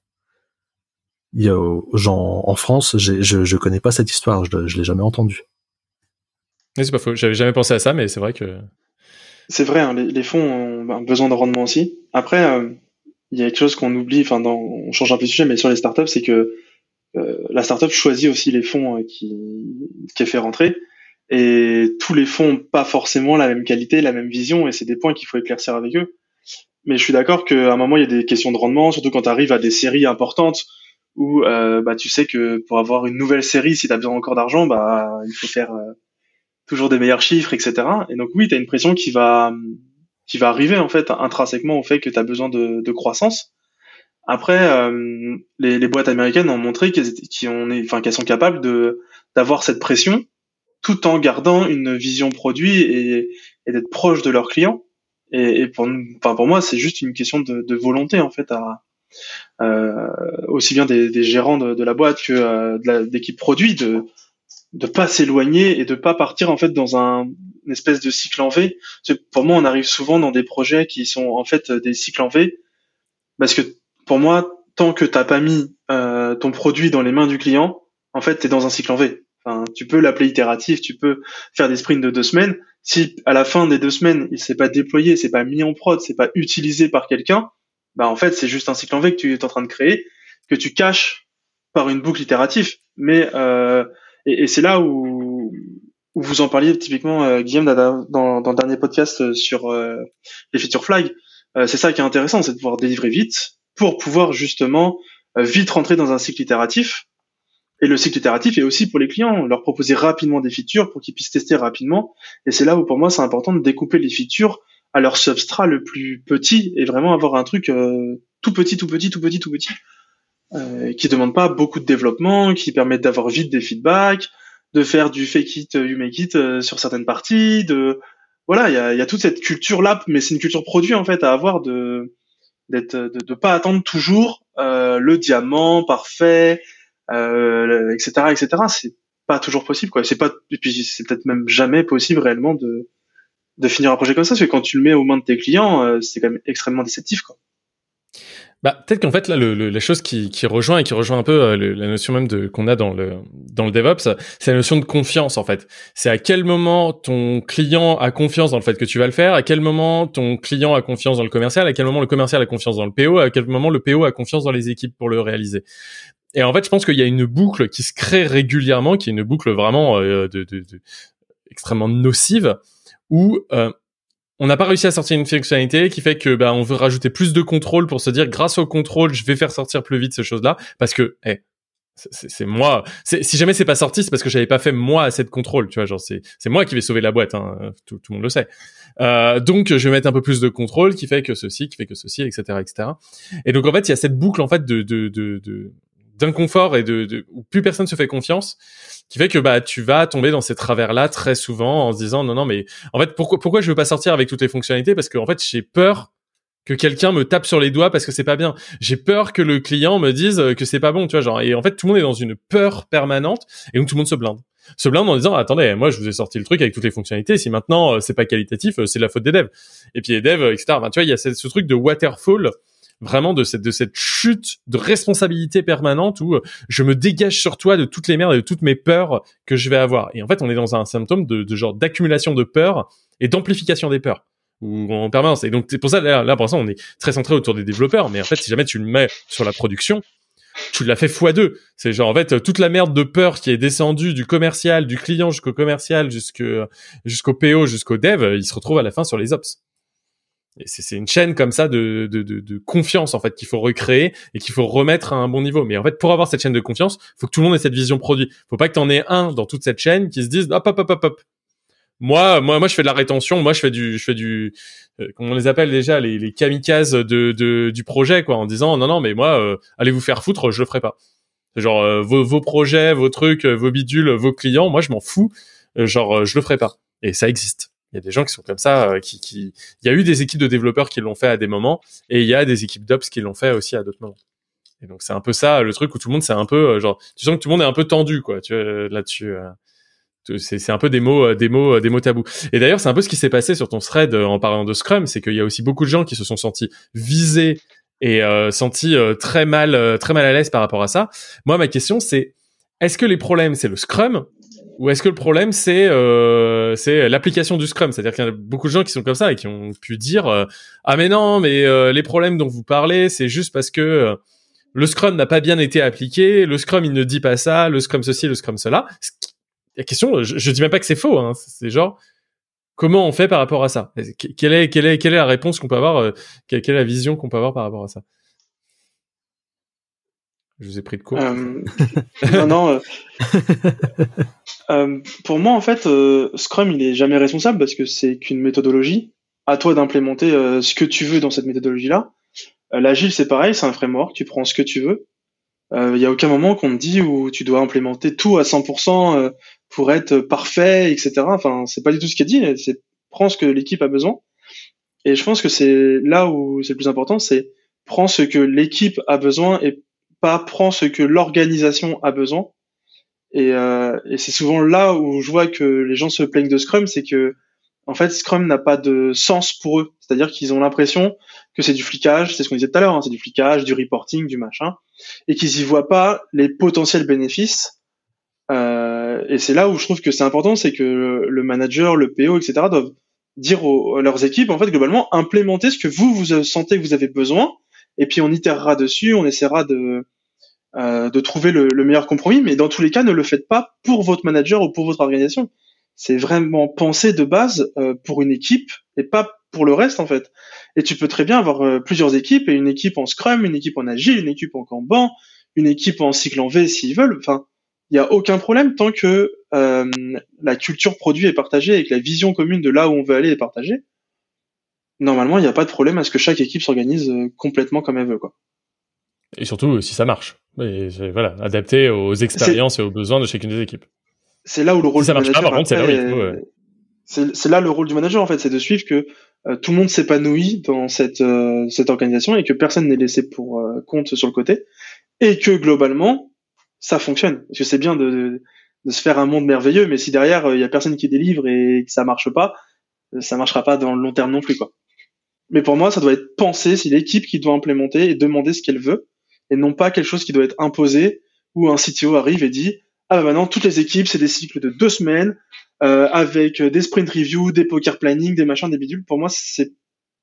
Il y a, gens en France, je je connais pas cette histoire, je, je l'ai jamais entendue. c'est pas faux. J'avais jamais pensé à ça, mais c'est vrai que c'est vrai, hein, les, fonds ont besoin de rendement aussi. Après, euh, il y a quelque chose qu'on oublie, enfin, on change un peu de sujet, mais sur les startups, c'est que euh, la startup choisit aussi les fonds euh, qui, qui fait rentrer. Et tous les fonds n'ont pas forcément la même qualité, la même vision, et c'est des points qu'il faut éclaircir avec eux. Mais je suis d'accord qu'à un moment, il y a des questions de rendement, surtout quand tu arrives à des séries importantes où bah, tu sais que pour avoir une nouvelle série, si tu as besoin encore d'argent, bah, il faut faire toujours des meilleurs chiffres, etc. Et donc oui, tu as une pression qui va qui va arriver en fait intrinsèquement au fait que tu as besoin de, de, croissance. Après, euh, les, les, boîtes américaines ont montré qu'elles enfin qu'elles sont capables de d'avoir cette pression tout en gardant une vision produit et, et d'être proche de leurs clients. Et, et pour, enfin pour moi, c'est juste une question de, de, volonté en fait à euh, aussi bien des, des gérants de, de, la boîte que euh, de l'équipe produit de de pas s'éloigner et de pas partir en fait dans un une espèce de cycle en V. Pour moi, on arrive souvent dans des projets qui sont en fait des cycles en V, parce que pour moi, tant que t'as pas mis euh, ton produit dans les mains du client, en fait, t'es dans un cycle en V. Enfin, tu peux l'appeler itératif, tu peux faire des sprints de deux semaines. Si à la fin des deux semaines, il s'est pas déployé, c'est pas mis en prod, c'est pas utilisé par quelqu'un, bah en fait, c'est juste un cycle en V que tu es en train de créer, que tu caches par une boucle itérative. Mais euh, et, et c'est là où, où, vous en parliez typiquement, euh, Guillaume, dans, dans, le dernier podcast euh, sur euh, les feature flags. Euh, c'est ça qui est intéressant, c'est de pouvoir délivrer vite pour pouvoir justement vite rentrer dans un cycle itératif. Et le cycle itératif est aussi pour les clients, leur proposer rapidement des features pour qu'ils puissent tester rapidement. Et c'est là où pour moi c'est important de découper les features à leur substrat le plus petit et vraiment avoir un truc tout petit, tout petit, tout petit, tout petit euh, qui demande pas beaucoup de développement, qui permettent d'avoir vite des feedbacks, de faire du fake it, you make it euh, sur certaines parties, de voilà, il y a, y a, toute cette culture là, mais c'est une culture produit en fait à avoir de d'être de, de pas attendre toujours euh, le diamant parfait, euh, etc. etc. C'est pas toujours possible quoi. C'est pas et puis c'est peut-être même jamais possible réellement de de finir un projet comme ça parce que quand tu le mets aux mains de tes clients, euh, c'est quand même extrêmement déceptif quoi. Bah, peut-être qu'en fait là, le, la chose qui, qui, rejoint et qui rejoint un peu euh, la notion même de qu'on a dans le dans le DevOps, c'est la notion de confiance en fait. C'est à quel moment ton client a confiance dans le fait que tu vas le faire, à quel moment ton client a confiance dans le commercial, à quel moment le commercial a confiance dans le PO, à quel moment le PO a confiance dans les équipes pour le réaliser. Et en fait, je pense qu'il y a une boucle qui se crée régulièrement, qui est une boucle vraiment euh, de, de, de, extrêmement nocive, où euh, on n'a pas réussi à sortir une fonctionnalité qui fait que bah, on veut rajouter plus de contrôle pour se dire grâce au contrôle je vais faire sortir plus vite ces choses-là. Parce que hey, c'est moi. Si jamais c'est pas sorti c'est parce que j'avais pas fait moi assez de contrôle tu vois genre c'est c'est moi qui vais sauver la boîte hein, tout, tout, le monde le sait. Euh, donc je vais mettre un peu plus de contrôle qui fait que ceci qui fait que ceci etc etc et donc en fait il y a cette boucle en fait de de, de d'inconfort et de, de, où plus personne se fait confiance qui fait que bah tu vas tomber dans ces travers là très souvent en se disant non non mais en fait pourquoi pourquoi je veux pas sortir avec toutes les fonctionnalités? Parce que en fait j'ai peur que quelqu'un me tape sur les doigts parce que c'est pas bien. J'ai peur que le client me dise que c'est pas bon, tu vois, genre. Et en fait, tout le monde est dans une peur permanente et donc tout le monde se blinde. Se blinde en disant attendez, moi je vous ai sorti le truc avec toutes les fonctionnalités. Si maintenant euh, c'est pas qualitatif, euh, c'est la faute des devs. Et puis les devs, etc. Enfin, tu vois, il y a ce, truc de waterfall vraiment de cette de cette chute de responsabilité permanente où euh, je me dégage sur toi de toutes les merdes et de toutes mes peurs que je vais avoir. Et en fait, on est dans un symptôme de, genre d'accumulation de peurs et d'amplification des peurs ou en permanence. Et donc c'est pour ça là, là pour l'instant on est très centré autour des développeurs, mais en fait si jamais tu le mets sur la production, tu l'as fait fois deux. C'est genre en fait toute la merde de peur qui est descendue du commercial, du client jusqu'au commercial, jusqu'au jusqu'au PO, jusqu'au dev, il se retrouve à la fin sur les ops. C'est une chaîne comme ça de, de, de, de confiance en fait qu'il faut recréer et qu'il faut remettre à un bon niveau. Mais en fait, pour avoir cette chaîne de confiance, faut que tout le monde ait cette vision produit. Faut pas que tu en aies un dans toute cette chaîne qui se dise hop hop hop hop hop. Moi, moi, moi, je fais de la rétention. Moi, je fais du, je fais du, euh, comment on les appelle déjà, les, les kamikazes de, de, du projet, quoi, en disant non, non, mais moi, euh, allez vous faire foutre, je le ferai pas. Genre euh, vos, vos projets, vos trucs, vos bidules, vos clients, moi, je m'en fous. genre, je le ferai pas. Et ça existe. Il y a des gens qui sont comme ça, qui, qui, il y a eu des équipes de développeurs qui l'ont fait à des moments, et il y a des équipes d'ops qui l'ont fait aussi à d'autres moments. Et donc c'est un peu ça le truc où tout le monde c'est un peu genre, tu sens que tout le monde est un peu tendu quoi, tu vois, là-dessus c'est un peu des mots euh, des mots euh, des mots tabous. Et d'ailleurs c'est un peu ce qui s'est passé sur ton thread euh, en parlant de Scrum c'est qu'il y a aussi beaucoup de gens qui se sont sentis visés et euh, sentis très mal très mal à l'aise par rapport à ça. Moi ma question c'est est-ce que les problèmes c'est le Scrum ou est-ce que le problème c'est euh, c'est l'application du Scrum? C'est-à-dire qu'il y a beaucoup de gens qui sont comme ça et qui ont pu dire ah mais non mais les problèmes dont vous parlez c'est juste parce que le Scrum n'a pas bien été appliqué le Scrum il ne dit pas ça le Scrum ceci le Scrum cela la question, je, je dis même pas que c'est faux, hein, c'est genre comment on fait par rapport à ça? Quelle est, quelle est, quelle est la réponse qu'on peut avoir euh, quelle, est la vision qu'on peut avoir par rapport à ça? Je vous ai pris de court. Euh, non, non. Euh, euh, pour moi, en fait, Scrum, il est jamais responsable parce que c'est qu'une méthodologie. À toi d'implémenter ce que tu veux dans cette méthodologie-là. L'agile, c'est pareil, c'est un framework. Tu prends ce que tu veux. Il y a aucun moment qu'on te dit où tu dois implémenter tout à 100% pour être parfait, etc. Enfin, c'est pas du tout ce qui est dit. C'est prends ce que l'équipe a besoin. Et je pense que c'est là où c'est le plus important, c'est prends ce que l'équipe a besoin et pas prends ce que l'organisation a besoin. Et, euh, et c'est souvent là où je vois que les gens se plaignent de Scrum, c'est que en fait Scrum n'a pas de sens pour eux. C'est-à-dire qu'ils ont l'impression que c'est du flicage, c'est ce qu'on disait tout à l'heure, hein, c'est du flicage, du reporting, du machin, et qu'ils y voient pas les potentiels bénéfices euh, et c'est là où je trouve que c'est important, c'est que le manager, le PO, etc. doivent dire à leurs équipes, en fait, globalement, implémenter ce que vous, vous sentez que vous avez besoin, et puis on itérera dessus, on essaiera de, euh, de trouver le, le, meilleur compromis, mais dans tous les cas, ne le faites pas pour votre manager ou pour votre organisation. C'est vraiment pensé de base euh, pour une équipe et pas pour le reste, en fait. Et tu peux très bien avoir euh, plusieurs équipes, et une équipe en Scrum, une équipe en Agile, une équipe en Kanban, une équipe en cycle en V s'ils veulent. Enfin, il y a aucun problème tant que euh, la culture produit est partagée et que la vision commune de là où on veut aller est partagée. Normalement, il n'y a pas de problème à ce que chaque équipe s'organise euh, complètement comme elle veut, quoi. Et surtout si ça marche. Et voilà, adapté aux expériences et aux besoins de chacune des équipes. C'est là où le rôle si ça du marche manager. Pas, par contre, c'est là, c'est là le rôle du manager en fait, c'est de suivre que euh, tout le monde s'épanouit dans cette euh, cette organisation et que personne n'est laissé pour euh, compte sur le côté et que globalement ça fonctionne. Parce que c'est bien de, de, se faire un monde merveilleux, mais si derrière il y a personne qui délivre et que ça marche pas, ça marchera pas dans le long terme non plus quoi. Mais pour moi, ça doit être pensé, c'est l'équipe qui doit implémenter et demander ce qu'elle veut, et non pas quelque chose qui doit être imposé où un CTO arrive et dit ah bah maintenant toutes les équipes c'est des cycles de deux semaines euh, avec des sprint review, des poker planning, des machins, des bidules. Pour moi, c'est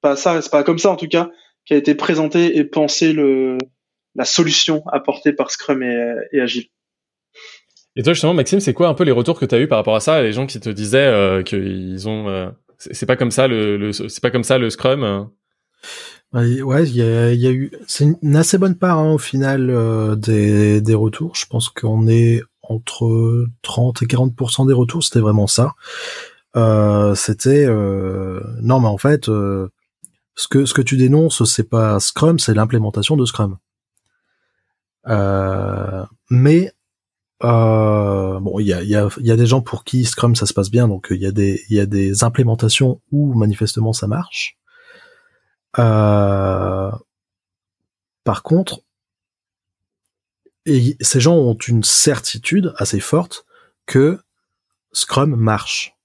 pas ça, c'est pas comme ça en tout cas qui a été présenté et pensé la solution apportée par Scrum et, Agile. Et toi justement, Maxime, c'est quoi un peu les retours que tu as eu par rapport à ça, les gens qui te disaient euh, qu'ils ont, euh, c'est pas comme ça le, c'est pas comme ça le Scrum. Euh Ouais, il y a, eu, c'est une assez bonne part hein, au final euh, des, des retours. Je pense qu'on est entre 30 et 40% des retours, c'était vraiment ça. Euh, c'était euh, non, mais en fait, ce que ce que tu dénonces, c'est pas Scrum, c'est l'implémentation de Scrum. Euh, mais euh, bon, il y a, y, a, y a des gens pour qui Scrum ça se passe bien, donc il y a des il y a des implémentations où manifestement ça marche. Euh, par contre, et ces gens ont une certitude assez forte que Scrum marche,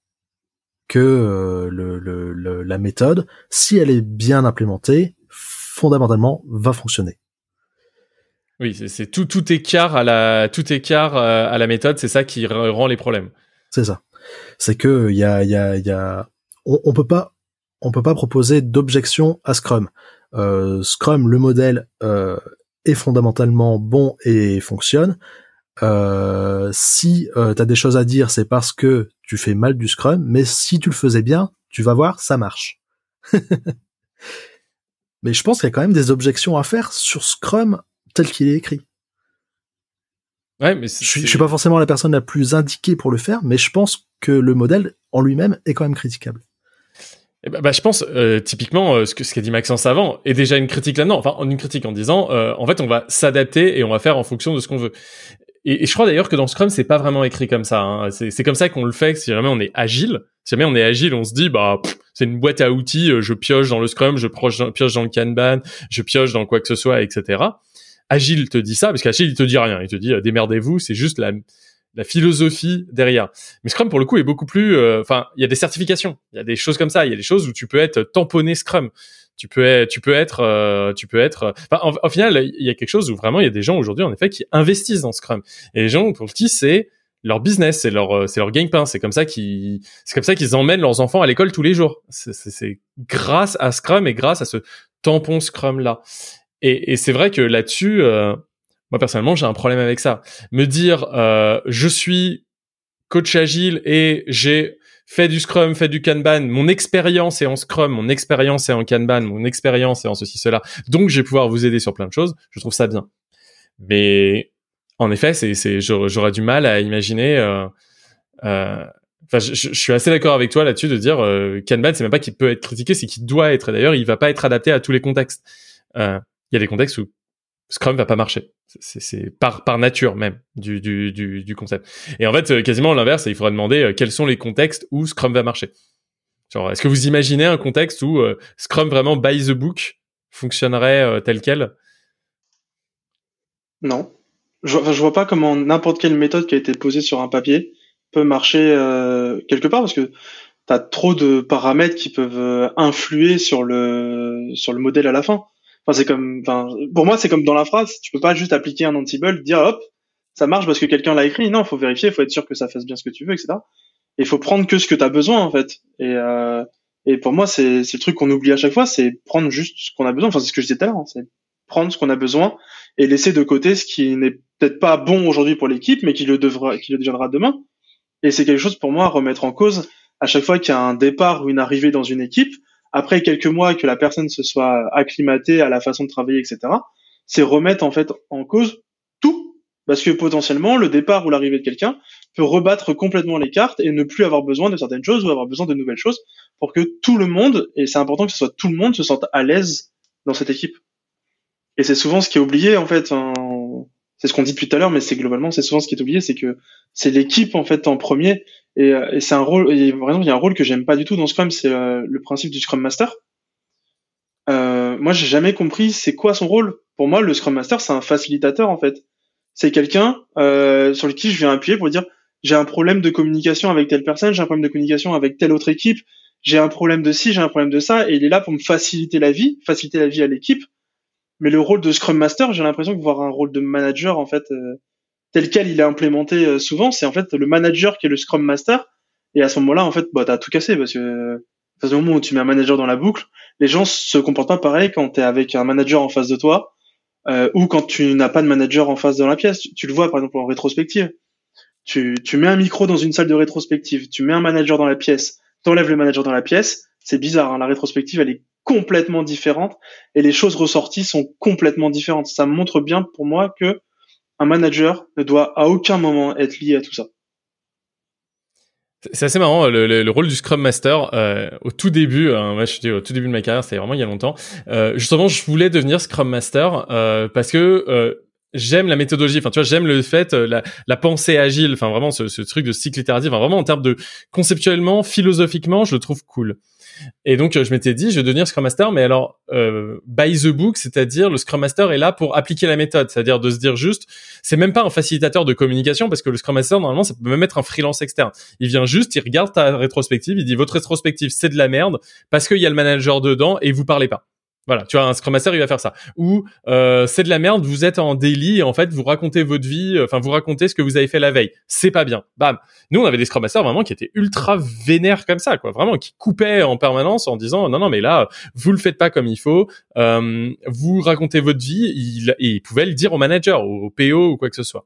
que euh, le, le, la méthode, si elle est bien implémentée, fondamentalement va fonctionner. Oui, c'est tout tout écart à la tout écart euh, à la méthode, c'est ça qui rend les problèmes. C'est ça. C'est que il y a il y a il y a on, on, peut pas on peut pas proposer d'objection à Scrum. Euh, Scrum, le modèle euh, est fondamentalement bon et fonctionne. Euh, si tu as des choses à dire, c'est parce que tu fais mal du Scrum, mais si tu le faisais bien, tu vas voir, ça marche. Mais je pense qu'il y a quand même des objections à faire sur Scrum tel qu'il est écrit. Ouais, mais je suis, je suis pas forcément la personne la plus indiquée pour le faire, mais je pense que le modèle en lui-même est quand même critiquable. Eh ben, bah, je pense euh, typiquement euh, ce que ce qu'a dit Maxence avant est déjà une critique là-dedans. Enfin, une critique en disant euh, en fait on va s'adapter et on va faire en fonction de ce qu'on veut. Et, je crois d'ailleurs que dans Scrum c'est pas vraiment écrit comme ça. Hein. C'est comme ça qu'on le fait. Si jamais on est agile, si jamais on est agile, on se dit bah c'est une boîte à outils. Je pioche dans le Scrum, je pioche dans le Kanban, je pioche dans quoi que ce soit, etc. Agile te dit ça parce qu'Agile il te dit rien. Il te dit démerdez-vous. C'est juste la la philosophie derrière. Mais Scrum pour le coup est beaucoup plus. Euh, enfin, il y a des certifications, il y a des choses comme ça, il y a des choses où tu peux être tamponné Scrum. Tu peux être, tu peux être, euh, tu peux être. Enfin, au final, il y a quelque chose où vraiment il y a des gens aujourd'hui en effet qui investissent dans Scrum. Et les gens pour qui c'est leur business, c'est leur, euh, c'est leur gagne-pain. C'est comme ça qu'ils, c'est comme ça qu'ils emmènent leurs enfants à l'école tous les jours. C'est grâce à Scrum et grâce à ce tampon Scrum là. Et, et c'est vrai que là-dessus, euh, moi personnellement, j'ai un problème avec ça. Me dire, euh, je suis coach agile et j'ai fait du Scrum, fait du Kanban, mon expérience est en Scrum, mon expérience est en Kanban, mon expérience est en ceci cela. Donc, je vais pouvoir vous aider sur plein de choses. Je trouve ça bien. Mais en effet, c'est, c'est, j'aurais du mal à imaginer. Euh, euh, Enfin, je, suis assez d'accord avec toi là-dessus de dire euh, Kanban, c'est même pas qu'il peut être critiqué, c'est qu'il doit être. D'ailleurs, il va pas être adapté à tous les contextes. Euh, il y a des contextes où Scrum va pas marcher. C'est par nature même du concept. Et en fait, euh, quasiment l'inverse, il faudrait demander euh, quels sont les contextes où Scrum va marcher. Genre, est-ce que vous imaginez un contexte où euh, Scrum vraiment by the book fonctionnerait tel quel? Non. Je, enfin, je vois pas comment n'importe quelle méthode qui a été posée sur un papier peut marcher quelque part parce que tu as trop de paramètres qui peuvent influer sur le sur le modèle à la fin c'est comme, enfin, pour moi, c'est comme dans la phrase. Tu peux pas juste appliquer un anti-bug, dire hop, ça marche parce que quelqu'un l'a écrit. Non, faut vérifier, faut être sûr que ça fasse bien ce que tu veux, etc. Et faut prendre que ce que tu as besoin, en fait. Et, euh, et pour moi, c'est le truc qu'on oublie à chaque fois, c'est prendre juste ce qu'on a besoin. Enfin, c'est ce que je disais tout à l'heure. Hein, c'est prendre ce qu'on a besoin et laisser de côté ce qui n'est peut-être pas bon aujourd'hui pour l'équipe, mais qui le devra, qui le deviendra demain. Et c'est quelque chose pour moi à remettre en cause à chaque fois qu'il y a un départ ou une arrivée dans une équipe après quelques mois que la personne se soit acclimatée à la façon de travailler, etc., c'est remettre en fait en cause tout, parce que potentiellement le départ ou l'arrivée de quelqu'un peut rebattre complètement les cartes et ne plus avoir besoin de certaines choses ou avoir besoin de nouvelles choses pour que tout le monde, et c'est important que ce soit tout le monde, se sente à l'aise dans cette équipe. Et c'est souvent ce qui est oublié en fait. C'est ce qu'on dit depuis tout à l'heure, mais c'est globalement c'est souvent ce qui est oublié, c'est que c'est l'équipe en fait en premier et, euh, et c'est un rôle, et il y a un rôle que j'aime pas du tout dans Scrum, c'est euh, le principe du Scrum Master. Euh, moi, j'ai jamais compris c'est quoi son rôle. Pour moi, le Scrum Master, c'est un facilitateur en fait. C'est quelqu'un euh, sur lequel je viens appuyer pour dire j'ai un problème de communication avec telle personne, j'ai un problème de communication avec telle autre équipe, j'ai un problème de ci, j'ai un problème de ça, et il est là pour me faciliter la vie, faciliter la vie à l'équipe. Mais le rôle de Scrum Master, j'ai l'impression de voir un rôle de manager en fait. Euh, tel quel il est implémenté euh, souvent, c'est en fait le manager qui est le Scrum Master. Et à ce moment-là, en fait, bah, t'as tout cassé parce que à ce moment où tu mets un manager dans la boucle, les gens se comportent pas pareil quand t'es avec un manager en face de toi euh, ou quand tu n'as pas de manager en face dans la pièce. Tu, le vois par exemple en rétrospective. Tu, tu mets un micro dans une salle de rétrospective, tu mets un manager dans la pièce, t'enlèves le manager dans la pièce, c'est bizarre. Hein, la rétrospective, elle est complètement différente et les choses ressorties sont complètement différentes. Ça montre bien pour moi que un manager ne doit à aucun moment être lié à tout ça. C'est assez marrant le, rôle du Scrum Master euh, au tout début. Hein, moi, je au tout début de ma carrière, c'était vraiment il y a longtemps. Euh, justement, je voulais devenir Scrum Master euh, parce que euh, j'aime la méthodologie. Enfin, tu vois, j'aime le fait la, la, pensée agile. Enfin, vraiment ce, ce truc de cycle itératif. Enfin, vraiment en termes de conceptuellement, philosophiquement, je le trouve cool. Et donc, euh, je m'étais dit, je vais devenir Scrum Master, mais alors, euh, by the book, c'est-à-dire le Scrum Master est là pour appliquer la méthode, c'est-à-dire de se dire juste, c'est même pas un facilitateur de communication, parce que le Scrum Master, normalement, ça peut même être un freelance externe. Il vient juste, il regarde ta rétrospective, il dit, votre rétrospective, c'est de la merde, parce qu'il y a le manager dedans, et vous parlez pas. Voilà, tu vois, un Scrum Master, il va faire ça. Ou euh, c'est de la merde, vous êtes en daily et en fait, vous racontez votre vie, euh, enfin, vous racontez ce que vous avez fait la veille. C'est pas bien. Bam. Nous, on avait des Scrum Masters vraiment qui étaient ultra vénères comme ça, quoi. Vraiment, qui coupaient en permanence en disant non, non, mais là, vous le faites pas comme il faut. Euh, vous racontez votre vie. Et il pouvait le dire au manager, au PO ou quoi que ce soit.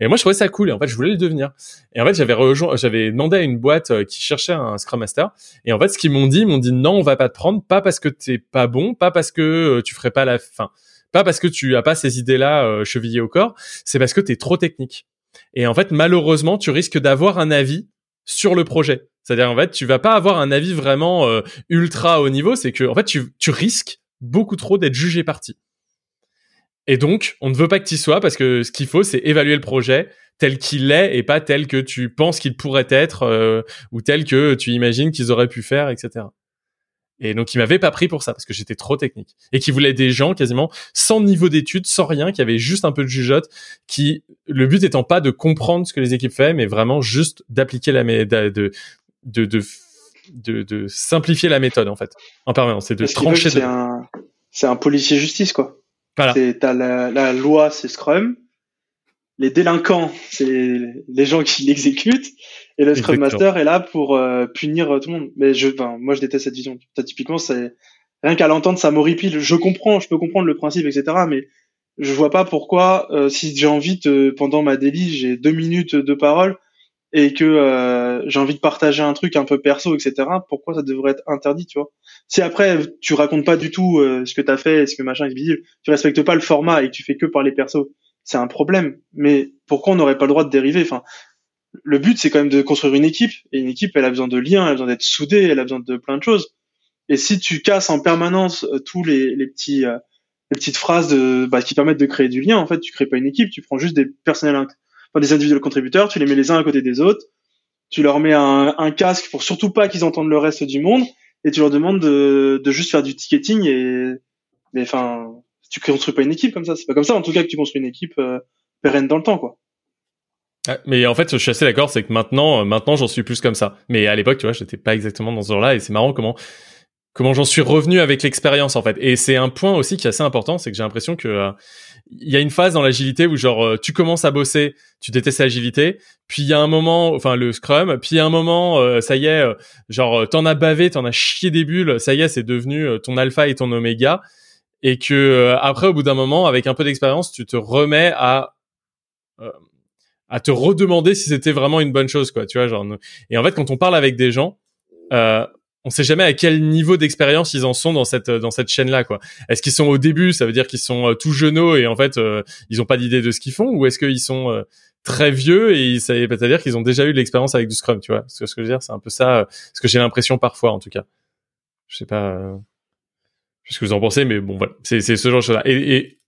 Et moi, je trouvais ça cool. Et en fait, je voulais le devenir. Et en fait, j'avais rejoint, j'avais demandé à une boîte euh, qui cherchait un Scrum Master. Et en fait, ce qu'ils m'ont dit, ils m'ont dit non, on va pas te prendre, pas parce que t'es pas bon, pas parce que euh, tu ferais pas la fin, pas parce que tu as pas ces idées-là euh, chevillées au corps, c'est parce que t'es trop technique. Et en fait, malheureusement, tu risques d'avoir un avis sur le projet. C'est-à-dire, en fait, tu vas pas avoir un avis vraiment ultra haut niveau. C'est que, en fait, tu, tu risques beaucoup trop d'être jugé parti. Et donc, on ne veut pas que tu y sois parce que ce qu'il faut, c'est évaluer le projet tel qu'il est et pas tel que tu penses qu'il pourrait être euh, ou tel que tu imagines qu'ils auraient pu faire, etc. Et donc, il m'avait pas pris pour ça parce que j'étais trop technique. Et qui voulait des gens quasiment sans niveau d'études, sans rien, qui avaient juste un peu de jugeote, qui le but étant pas de comprendre ce que les équipes font, mais vraiment juste d'appliquer la méthode, de, de, de de, de, simplifier la méthode en fait en permanence. C'est de trancher c'est un c'est un policier justice quoi voilà. t'as la, la loi c'est Scrum. Les délinquants c'est les gens qui l'exécutent. Et le Scrum Master est là pour euh, punir tout le monde. Mais je enfin, moi je déteste cette vision. Typiquement c'est rien qu'à l'entendre ça m'horripile. Je comprends je peux comprendre le principe etc mais je vois pas pourquoi euh, si j'ai envie de, pendant ma délit j'ai deux minutes de parole et que euh, j'ai envie de partager un truc un peu perso, etc. Pourquoi ça devrait être interdit, tu vois? Si après tu racontes pas du tout euh, ce que t'as fait, ce que machin visible, tu respectes pas le format et que tu fais que parler perso, c'est un problème. Mais pourquoi on n'aurait pas le droit de dériver? Enfin, le but c'est quand même de construire une équipe et une équipe elle a besoin de liens, elle a besoin d'être soudée, elle a besoin de plein de choses. Et si tu casses en permanence euh, tous les, les petits les petites phrases de, bah, qui permettent de créer du lien, en fait, tu crées pas une équipe, tu prends juste des personnels des individuels contributeurs, tu les mets les uns à côté des autres, tu leur mets un, casque pour surtout pas qu'ils entendent le reste du monde, et tu leur demandes de, juste faire du ticketing et, mais enfin, tu construis pas une équipe comme ça. C'est pas comme ça, en tout cas, que tu construis une équipe euh, pérenne dans le temps, quoi. mais en fait, je suis assez d'accord, c'est que maintenant, euh, maintenant, j'en suis plus comme ça. Mais à l'époque, tu vois, j'étais pas exactement dans ce genre-là, et c'est marrant comment comment j'en suis revenu avec l'expérience en fait. Et c'est un point aussi qui est assez important, c'est que j'ai l'impression que euh, il y a une phase dans l'agilité où genre euh, tu commences à bosser, tu détestes l'agilité, puis il y a un moment, enfin le Scrum, puis il y a un moment, euh, ça y est, euh, genre t'en as bavé, t'en as chié des bulles, ça y est, c'est devenu ton alpha et ton oméga, et que après au bout d'un moment, avec un peu d'expérience, tu te remets à à te redemander si c'était vraiment une bonne chose, quoi, tu vois, genre. Et en fait, quand on parle avec des gens, euh, on sait jamais à quel niveau d'expérience ils en sont dans cette dans cette chaîne là quoi. Est-ce qu'ils sont au début, ça veut dire qu'ils sont euh, tout jeuneaux et en fait euh, ils ont pas d'idée de ce qu'ils font ou est-ce qu'ils sont euh, très vieux et ça veut dire qu'ils ont déjà eu de l'expérience avec du Scrum, tu vois? Ce que je veux dire, c'est un peu ça ce que j'ai l'impression parfois en tout cas. Je sais pas ce que vous en pensez mais bon voilà, c'est c'est ce genre de choses là. Et, et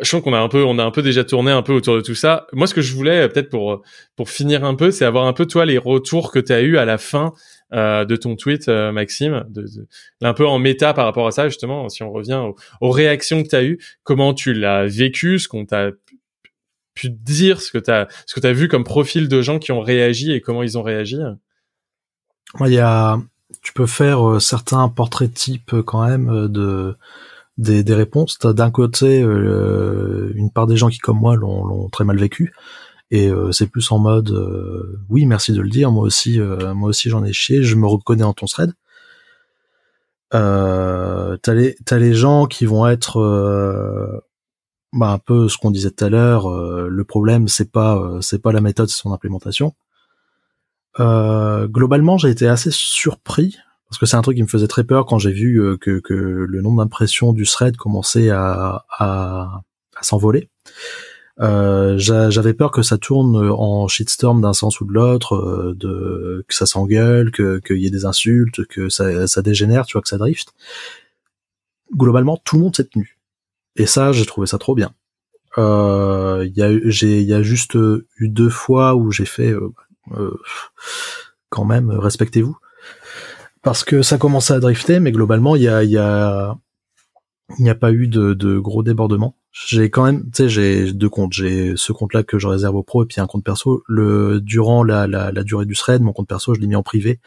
je sens qu'on a un peu, on a un peu déjà tourné un peu autour de tout ça. Moi, ce que je voulais peut-être pour pour finir un peu, c'est avoir un peu toi les retours que tu as eu à la fin euh, de ton tweet, euh, Maxime, de, de, un peu en méta par rapport à ça, justement, si on revient aux, réactions que tu as eues, comment tu l'as vécu, ce qu'on t'a pu dire, ce que tu as, ce que tu as vu comme profil de gens qui ont réagi et comment ils ont réagi? Il y a, tu peux faire euh, certains portraits types quand même de des, des réponses. T'as d'un côté une part des gens qui, comme moi, l'ont très mal vécu. Et euh, c'est plus en mode euh, oui merci de le dire moi aussi euh, moi aussi j'en ai chié je me reconnais en ton thread. Euh, t'as les les gens qui vont être bah, un peu ce qu'on disait tout à l'heure le problème c'est pas c'est pas la méthode c'est son implémentation. Globalement j'ai été assez surpris parce que c'est un truc qui me faisait très peur quand j'ai vu que, que le nombre d'impressions du thread commençait à, à, à s'envoler euh, j'avais peur que ça tourne en shitstorm d'un sens ou de l'autre, euh, de que ça s'engueule, que qu'il y ait des insultes, que ça, ça dégénère, tu vois, que ça drift. Globalement, tout le monde s'est tenu. Et ça, j'ai trouvé ça trop bien. Euh, il y a y a juste eu deux fois où j'ai fait quand même respectez-vous parce que ça commençait à drifter, mais globalement il y a y a a pas eu de, de gros débordements. J'ai quand même, tu sais, j'ai deux comptes. J'ai ce compte-là que je réserve au pro et puis un compte perso. Le durant la, la, la durée du thread, mon compte perso, je l'ai mis en privé.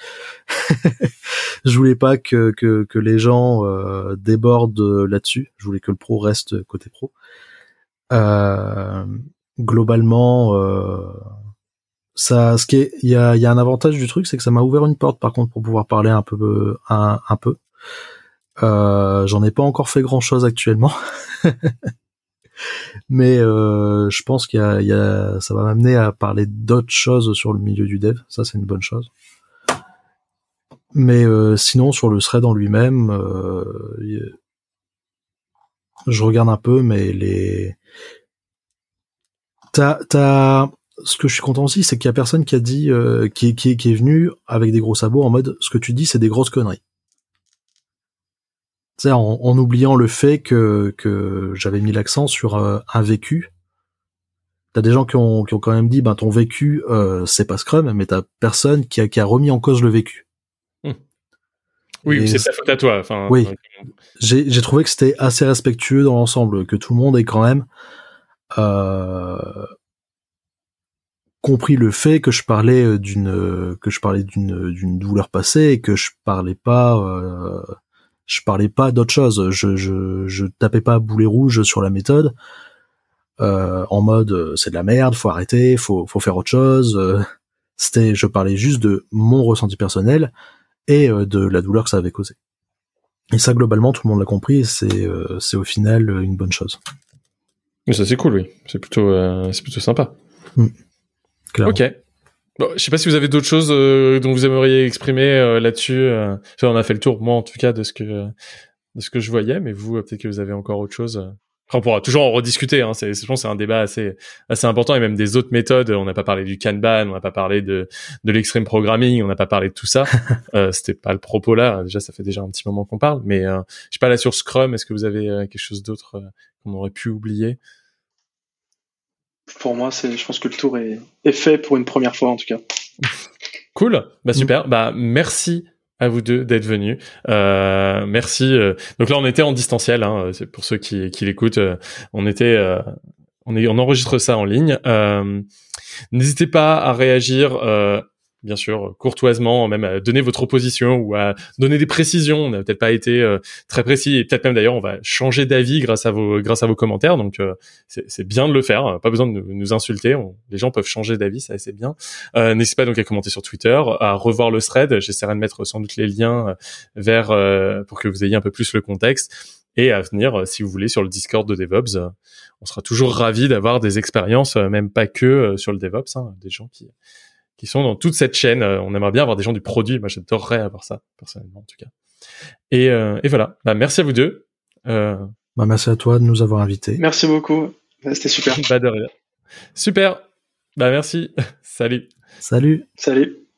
je voulais pas que que, que les gens euh, débordent là-dessus. Je voulais que le pro reste côté pro. Euh, globalement, euh, ça, ce qui est, il y a, y a un avantage du truc, c'est que ça m'a ouvert une porte, par contre, pour pouvoir parler un peu, un, un peu. Euh, j'en ai pas encore fait grand chose actuellement. Mais euh, je pense qu'il y a, y a, ça va m'amener à parler d'autres choses sur le milieu du dev. Ça, c'est une bonne chose. Mais euh, sinon, sur le thread en lui-même, euh, je regarde un peu, mais les... T'as, t'as... Ce que je suis content aussi, c'est qu'il y a personne qui a dit, euh, qui, qui, qui est venu avec des gros sabots en mode, ce que tu dis, c'est des grosses conneries. En, en oubliant le fait que, que j'avais mis l'accent sur euh, un vécu. T'as des gens qui ont, qui ont quand même dit, ben ton vécu, euh, c'est pas Scrum, mais t'as personne qui a, qui a remis en cause le vécu. Oui, Et c'est ta faute à toi. Enfin, Oui. euh, J'ai trouvé que c'était assez respectueux dans l'ensemble, que tout le monde ait quand même euh, compris le fait que je parlais euh, d'une que je parlais d'une d'une douleur passée et que je parlais pas euh, je parlais pas d'autre chose. Je je je tapais pas boulet rouge sur la méthode euh, en mode euh, c'est de la merde, faut arrêter, faut faut faire autre chose. Euh, C'était je parlais juste de mon ressenti personnel et euh, de la douleur que ça avait causé. Et ça, globalement, tout le monde l'a compris, et c'est euh, c'est au final euh, une bonne chose. Mais ça c'est cool, oui. C'est plutôt, euh, c'est plutôt sympa. Clairement. Ok. Bon, je sais pas si vous avez d'autres choses euh, dont vous aimeriez exprimer euh, là-dessus. euh. Enfin, on a fait le tour, moi en tout cas, de ce que de ce que je voyais, mais vous, euh, peut-être que vous avez encore autre chose. euh. Après, on pourra toujours en rediscuter. Hein. C'est, je pense, que c'est un débat assez assez important et même des autres méthodes. On n'a pas parlé du Kanban, on n'a pas parlé de de l'extreme programming, on n'a pas parlé de tout ça. euh, c'était pas le propos là. Déjà, ça fait déjà un petit moment qu'on parle, mais euh, je sais pas là sur Scrum. Est-ce que vous avez euh, quelque chose d'autre qu'on aurait pu oublier? Pour moi, c'est, je pense que le tour est, est fait pour une première fois en tout cas. Cool, bah super, bah merci à vous deux d'être venus. Euh, merci. euh, Donc là, on était en distanciel. Hein, c'est pour ceux qui, qui l'écoutent. euh, on était, euh, on est, on enregistre ça en ligne. Euh, N'hésitez pas à réagir. Bien sûr, courtoisement, même à donner votre opposition ou à donner des précisions. On n'a peut-être pas été euh, très précis et peut-être même d'ailleurs on va changer d'avis grâce à vos grâce à vos commentaires. Donc euh, c'est bien de le faire. Pas besoin de nous, insulter. Les gens peuvent changer d'avis, ça c'est bien. Euh, N'hésitez pas donc à commenter sur Twitter, à revoir le thread. J'essaierai de mettre sans doute les liens euh, vers euh, pour que vous ayez un peu plus le contexte et à venir euh, si vous voulez sur le Discord de DevOps. on sera toujours ravis d'avoir des expériences, même pas que sur le DevOps, hein, des gens qui qui sont dans toute cette chaîne. Euh, On aimerait bien avoir des gens du produit. Moi, j'adorerais avoir ça personnellement en tout cas. Et, euh, et voilà. Bah, merci à vous deux. Euh, Bah, merci à toi de nous avoir invités. Merci beaucoup. C'était super. bah, de rien. Super. Bah merci. Salut. Salut. Salut.